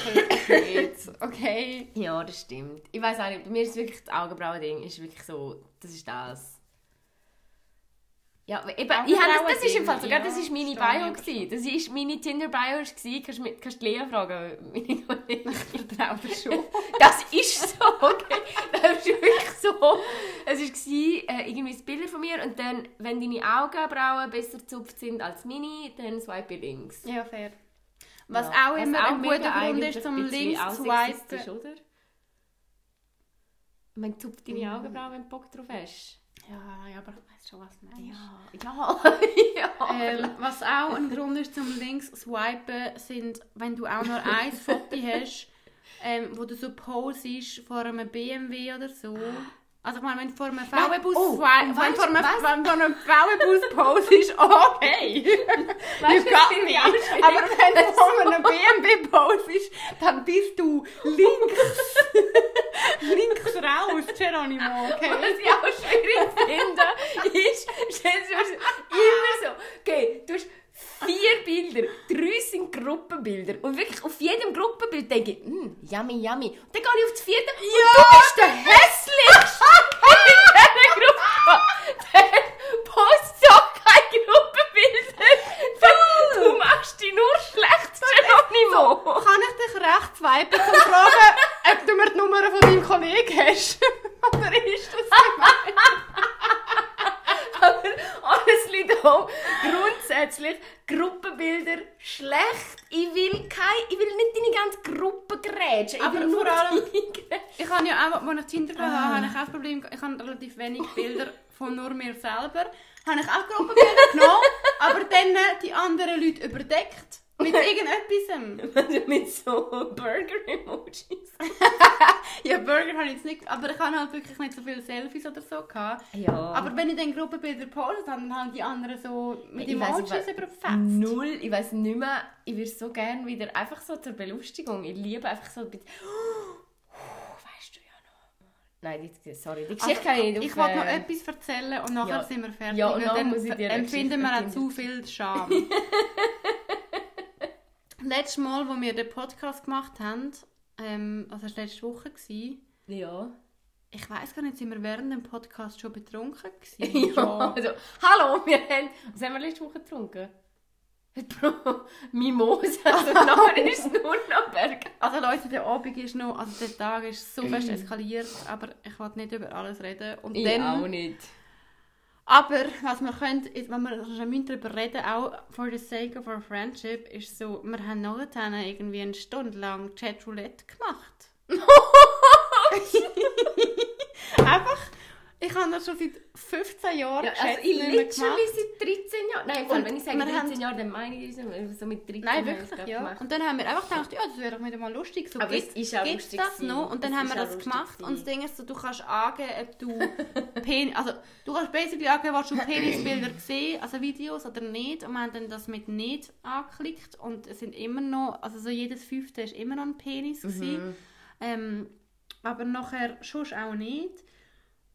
nicht. Okay? Ja, das stimmt. Ich weiß auch nicht, bei mir ist wirklich das Augenbrauen-Ding, ist wirklich so, das ist das. Ja, eben, ich habe das, das ist im Fall sogar, das ist meine Bio gewesen. Das ist meine Tinder-Bio gewesen. Kannst du mit- kannst du die Lea fragen, meine Kollegin. Dir schon. Das ist so, okay. Das ist wirklich so. Es war äh, irgendwie ein Bild von mir und dann, wenn deine Augenbrauen besser gezupft sind als meine, dann swipe ich links. Ja, fair. Was Ja. auch immer ein mega guter Grund ist, zum ein bisschen links auch zu swipen. Man zupft deine. Augenbrauen, wenn du Bock drauf hast. Ja, ja, aber ich weiß schon, was du meinst. Ja, ja. Ähm, was auch ein Grund ist zum links swipen, sind, wenn du auch nur ein Foto hast, ähm, wo du so posest vor einem BMW oder so. Also ich meine, wenn du vor einem VW-Bus oh, wenn weißt vor einem, wenn vor einem VW-Bus posest, okay. Weißt you got me. Aber wenn du vor einem BMW posest, dann bist du links. links raus, Geronimo, okay? Was ich auch schwierig finde, ist, stell dir immer so, okay, du hast vier Bilder, drei sind Gruppenbilder und wirklich auf jedem Gruppenbild denke ich, mm, yummy, yummy. Und dann gehe ich auf das vierte und du bist der hässlichste in dieser Gruppe. Dann postet auch keine Gruppenbilder. Du, du machst dich nur schlecht, Geronimo. Kann ich dich recht swipen, um zu fragen, ob du mir die Nummer Nummer von deinem Kollegen hast. Oder ist das gemeint? Aber honestly though, grundsätzlich Gruppenbilder schlecht. Ich will kein, ich will nicht deine ganze Gruppe grätschen. Ich Aber will nur vor allem-. Ich habe ja auch, als ich Tinder hatte, habe ich auch das Problem, ich habe relativ wenig Bilder von nur mir selber. Habe ich auch Gruppenbilder genommen, aber dann äh, die anderen Leute überdeckt. Mit irgendetwas. Also mit so Burger-Emojis. Ja, Burger habe ich jetzt nicht, aber ich habe halt wirklich nicht so viele Selfies oder so gehabt. Ja. Aber wenn ich dann Gruppenbilder gepostet habe, dann haben die anderen so mit Emojis überfetzt. Null, ich weiß nicht mehr. Ich würde so gerne wieder einfach so zur Belustigung. Ich liebe einfach so ein bisschen. weißt du ja noch. Nein, die, sorry, die Geschichte kann ich nicht ich wollte noch etwas erzählen und nachher Ja. sind wir fertig. Ja, und dann dann muss ich dir empfinden wir auch zu viel Scham. Letztes Mal, wo wir den Podcast gemacht haben, ähm, also das war letzte Woche, gewesen, Ja. ich weiß gar nicht, sind wir während dem Podcast schon betrunken gewesen? ja. Also, hallo, wir haben. Was haben wir letzte Woche getrunken? Bro, Mimosa. Also, nachher ist es nur noch Berg. Also Leute, der Abend ist noch, also der Tag ist so fest eskaliert, aber ich will nicht über alles reden. Und Ich dann, auch nicht. Aber was wir können, ist, wenn wir schon darüber reden, auch for the sake of our friendship, ist so, wir haben nachher irgendwie eine Stunde lang Chatroulette gemacht. Einfach, ich habe das schon seit 15 Jahren Ja, also ich nicht mehr literally seit 13 Jahren. Nein, Fall, Und wenn ich sage wir 13 haben- Jahre, dann meine ich das so mit 13 Nein, wirklich, ja. gemacht. Und dann haben wir einfach gedacht, ja, das wäre doch wieder mal lustig. So, Aber es gibt- ist auch lustig das noch? Und dann Es haben wir das gemacht. Und das. Ding ist so, du kannst angeben, ob du Pen also du kannst basically angeben, was du Penisbilder gesehen, also Videos oder nicht. Und wir haben dann das mit nicht angeklickt und es sind immer noch, also so jedes fünfte ist immer noch ein Penis Mhm. gewesen. Ähm, aber nachher schon auch nicht.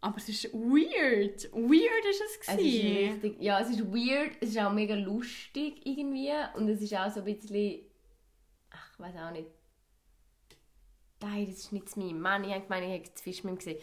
Aber es ist weird. Weird ist es Es ist gewesen. richtig, ja, es ist weird, es ist auch mega lustig irgendwie und es ist auch so ein bisschen, ach, ich weiß auch nicht. Nein, das ist nicht zu meinem Mann, ich habe gemeint, ich hätte zu Fisch mit ihm gesehen.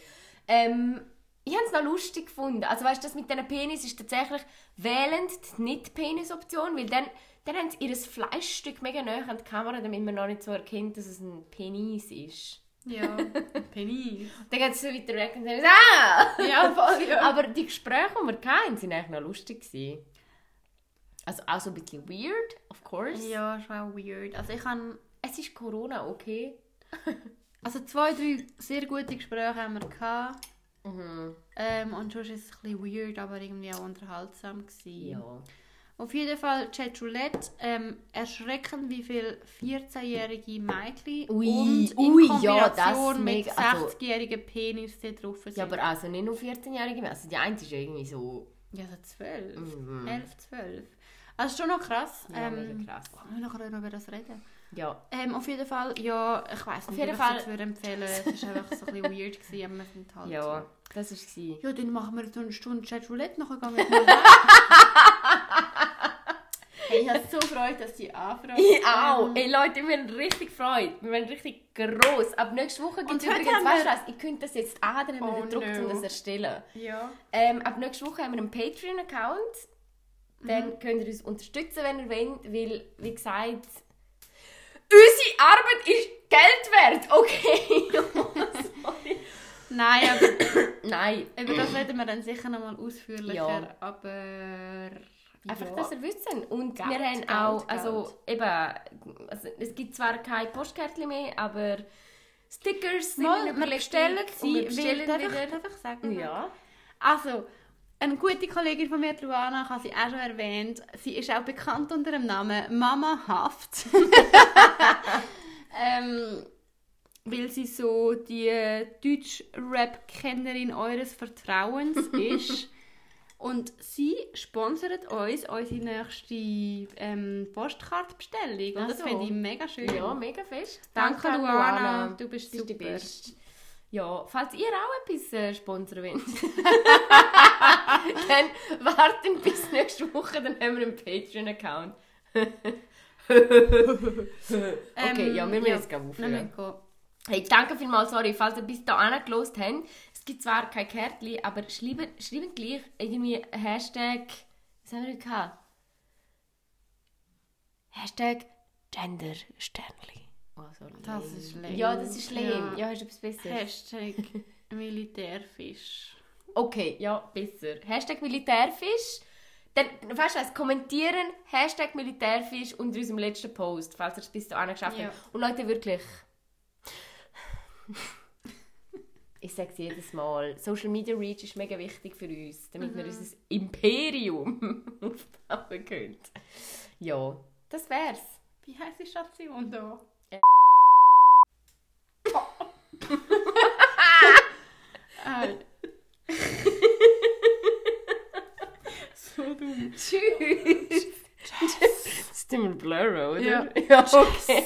Ähm, ich habe es noch lustig gefunden. Also weißt du, das mit diesen Penis ist tatsächlich wählend die Nicht-Penis-Option, weil dann, dann haben sie ihr Fleischstück mega nah an die Kamera, damit man noch nicht so erkennt, dass es ein Penis ist. Ja, Penis. Dann geht es so weiter weg und dann ah! Ja, voll, ja. Aber die Gespräche, die wir hatten, sind eigentlich noch lustig. Gewesen. Also auch so ein bisschen weird, of course. Ja, schon auch weird. Also ich habe Es ist Corona, okay. Also zwei, drei sehr gute Gespräche haben wir gehabt. Mhm. Ähm, und schon ist es ein bisschen weird, aber irgendwie auch unterhaltsam gewesen. Ja. Auf jeden Fall Chatroulette. Ähm, erschreckend, wie viele 14-jährige Mädchen Ui, und in ui, ja, Kombination das mit mega- also- 60-jährigen Penis da drauf sind. ja, aber also nicht nur 14-Jährige mehr. Also die eine ist ja irgendwie so... Ja, so 12. Mhm. 11, 12. Also schon noch krass. Ja, ähm, krass. wollen wir nachher noch über das reden? Ja. Ähm, auf jeden Fall, ja, ich weiß nicht, jeden ob ich Fall- jetzt würde empfehlen würde. Es war einfach so ein bisschen weird, gewesen, aber wir sind halt Ja, das war es. Ja, dann machen wir so eine Stunde Chatroulette, nachher gehen wir mal weg. hey, ich habe so gefreut, dass die Anfrage Ich auch. Ey Leute, wir haben richtig Freude. Wir werden richtig gross. Ab nächste Woche gibt es übrigens, weißt du was, ich könnte das jetzt an, dann haben wir Oh den Druck, um no. das zu erstellen. Ja. Ähm, ab nächste Woche haben wir einen Patreon-Account. Dann Mhm. könnt ihr uns unterstützen, wenn ihr wollt, weil, wie gesagt, unsere Arbeit ist Geld wert, okay? Nein, aber Nein, über das reden wir dann sicher nochmal ausführlicher. Ja. Aber. Einfach, ja. dass ihr wisst. Und Geld, wir haben Geld, auch, Geld. also eben, also, es gibt zwar keine Postkärtchen mehr, aber Stickers sind Mal, wir bestellen und sie, wir weil, bestellen darf, ich, wieder. darf ich sagen? Ja. Also, eine gute Kollegin von mir, Luana, ich habe sie auch schon erwähnt, sie ist auch bekannt unter dem Namen Mama Haft. ähm, weil sie so die Deutsch-Rap-Kennerin eures Vertrauens ist. Und sie sponsert uns unsere nächste ähm, Postkartenbestellung. Und Ach das so. finde ich mega schön. Ja, mega fest. Danke, an Luana. Du bist bist die super. Beste. Ja, falls ihr auch etwas äh, sponsern wollt, dann warten bis nächste Woche, dann haben wir einen Patreon-Account. okay, ja, wir müssen jetzt gleich Wir aufhören. Hey, danke vielmals, sorry, falls ihr bis dahin gelost habt. Gibt zwar kein Kärtchen, aber schreibt, schreibt gleich irgendwie Hashtag, was haben wir gehabt? Hashtag Gender Sternli Also, Das ist lame. Ja, das ist schlimm. Ja. Ja, hast du etwas Besseres? Hashtag Militärfisch. Okay, ja, besser. Hashtag Militärfisch. Dann, weißt du was, kommentieren Hashtag Militärfisch unter unserem letzten Post, falls ihr es bis dahin geschafft Ja. habt. Und Leute, wirklich... ich sage es jedes Mal, Social Media Reach ist mega wichtig für uns, damit wir unser Imperium aufbauen können. Ja, das wär's. Wie heisst die Station da? Äh. so dumm. Tschüss. Das ist immer Blur, oder? Ja. ja okay.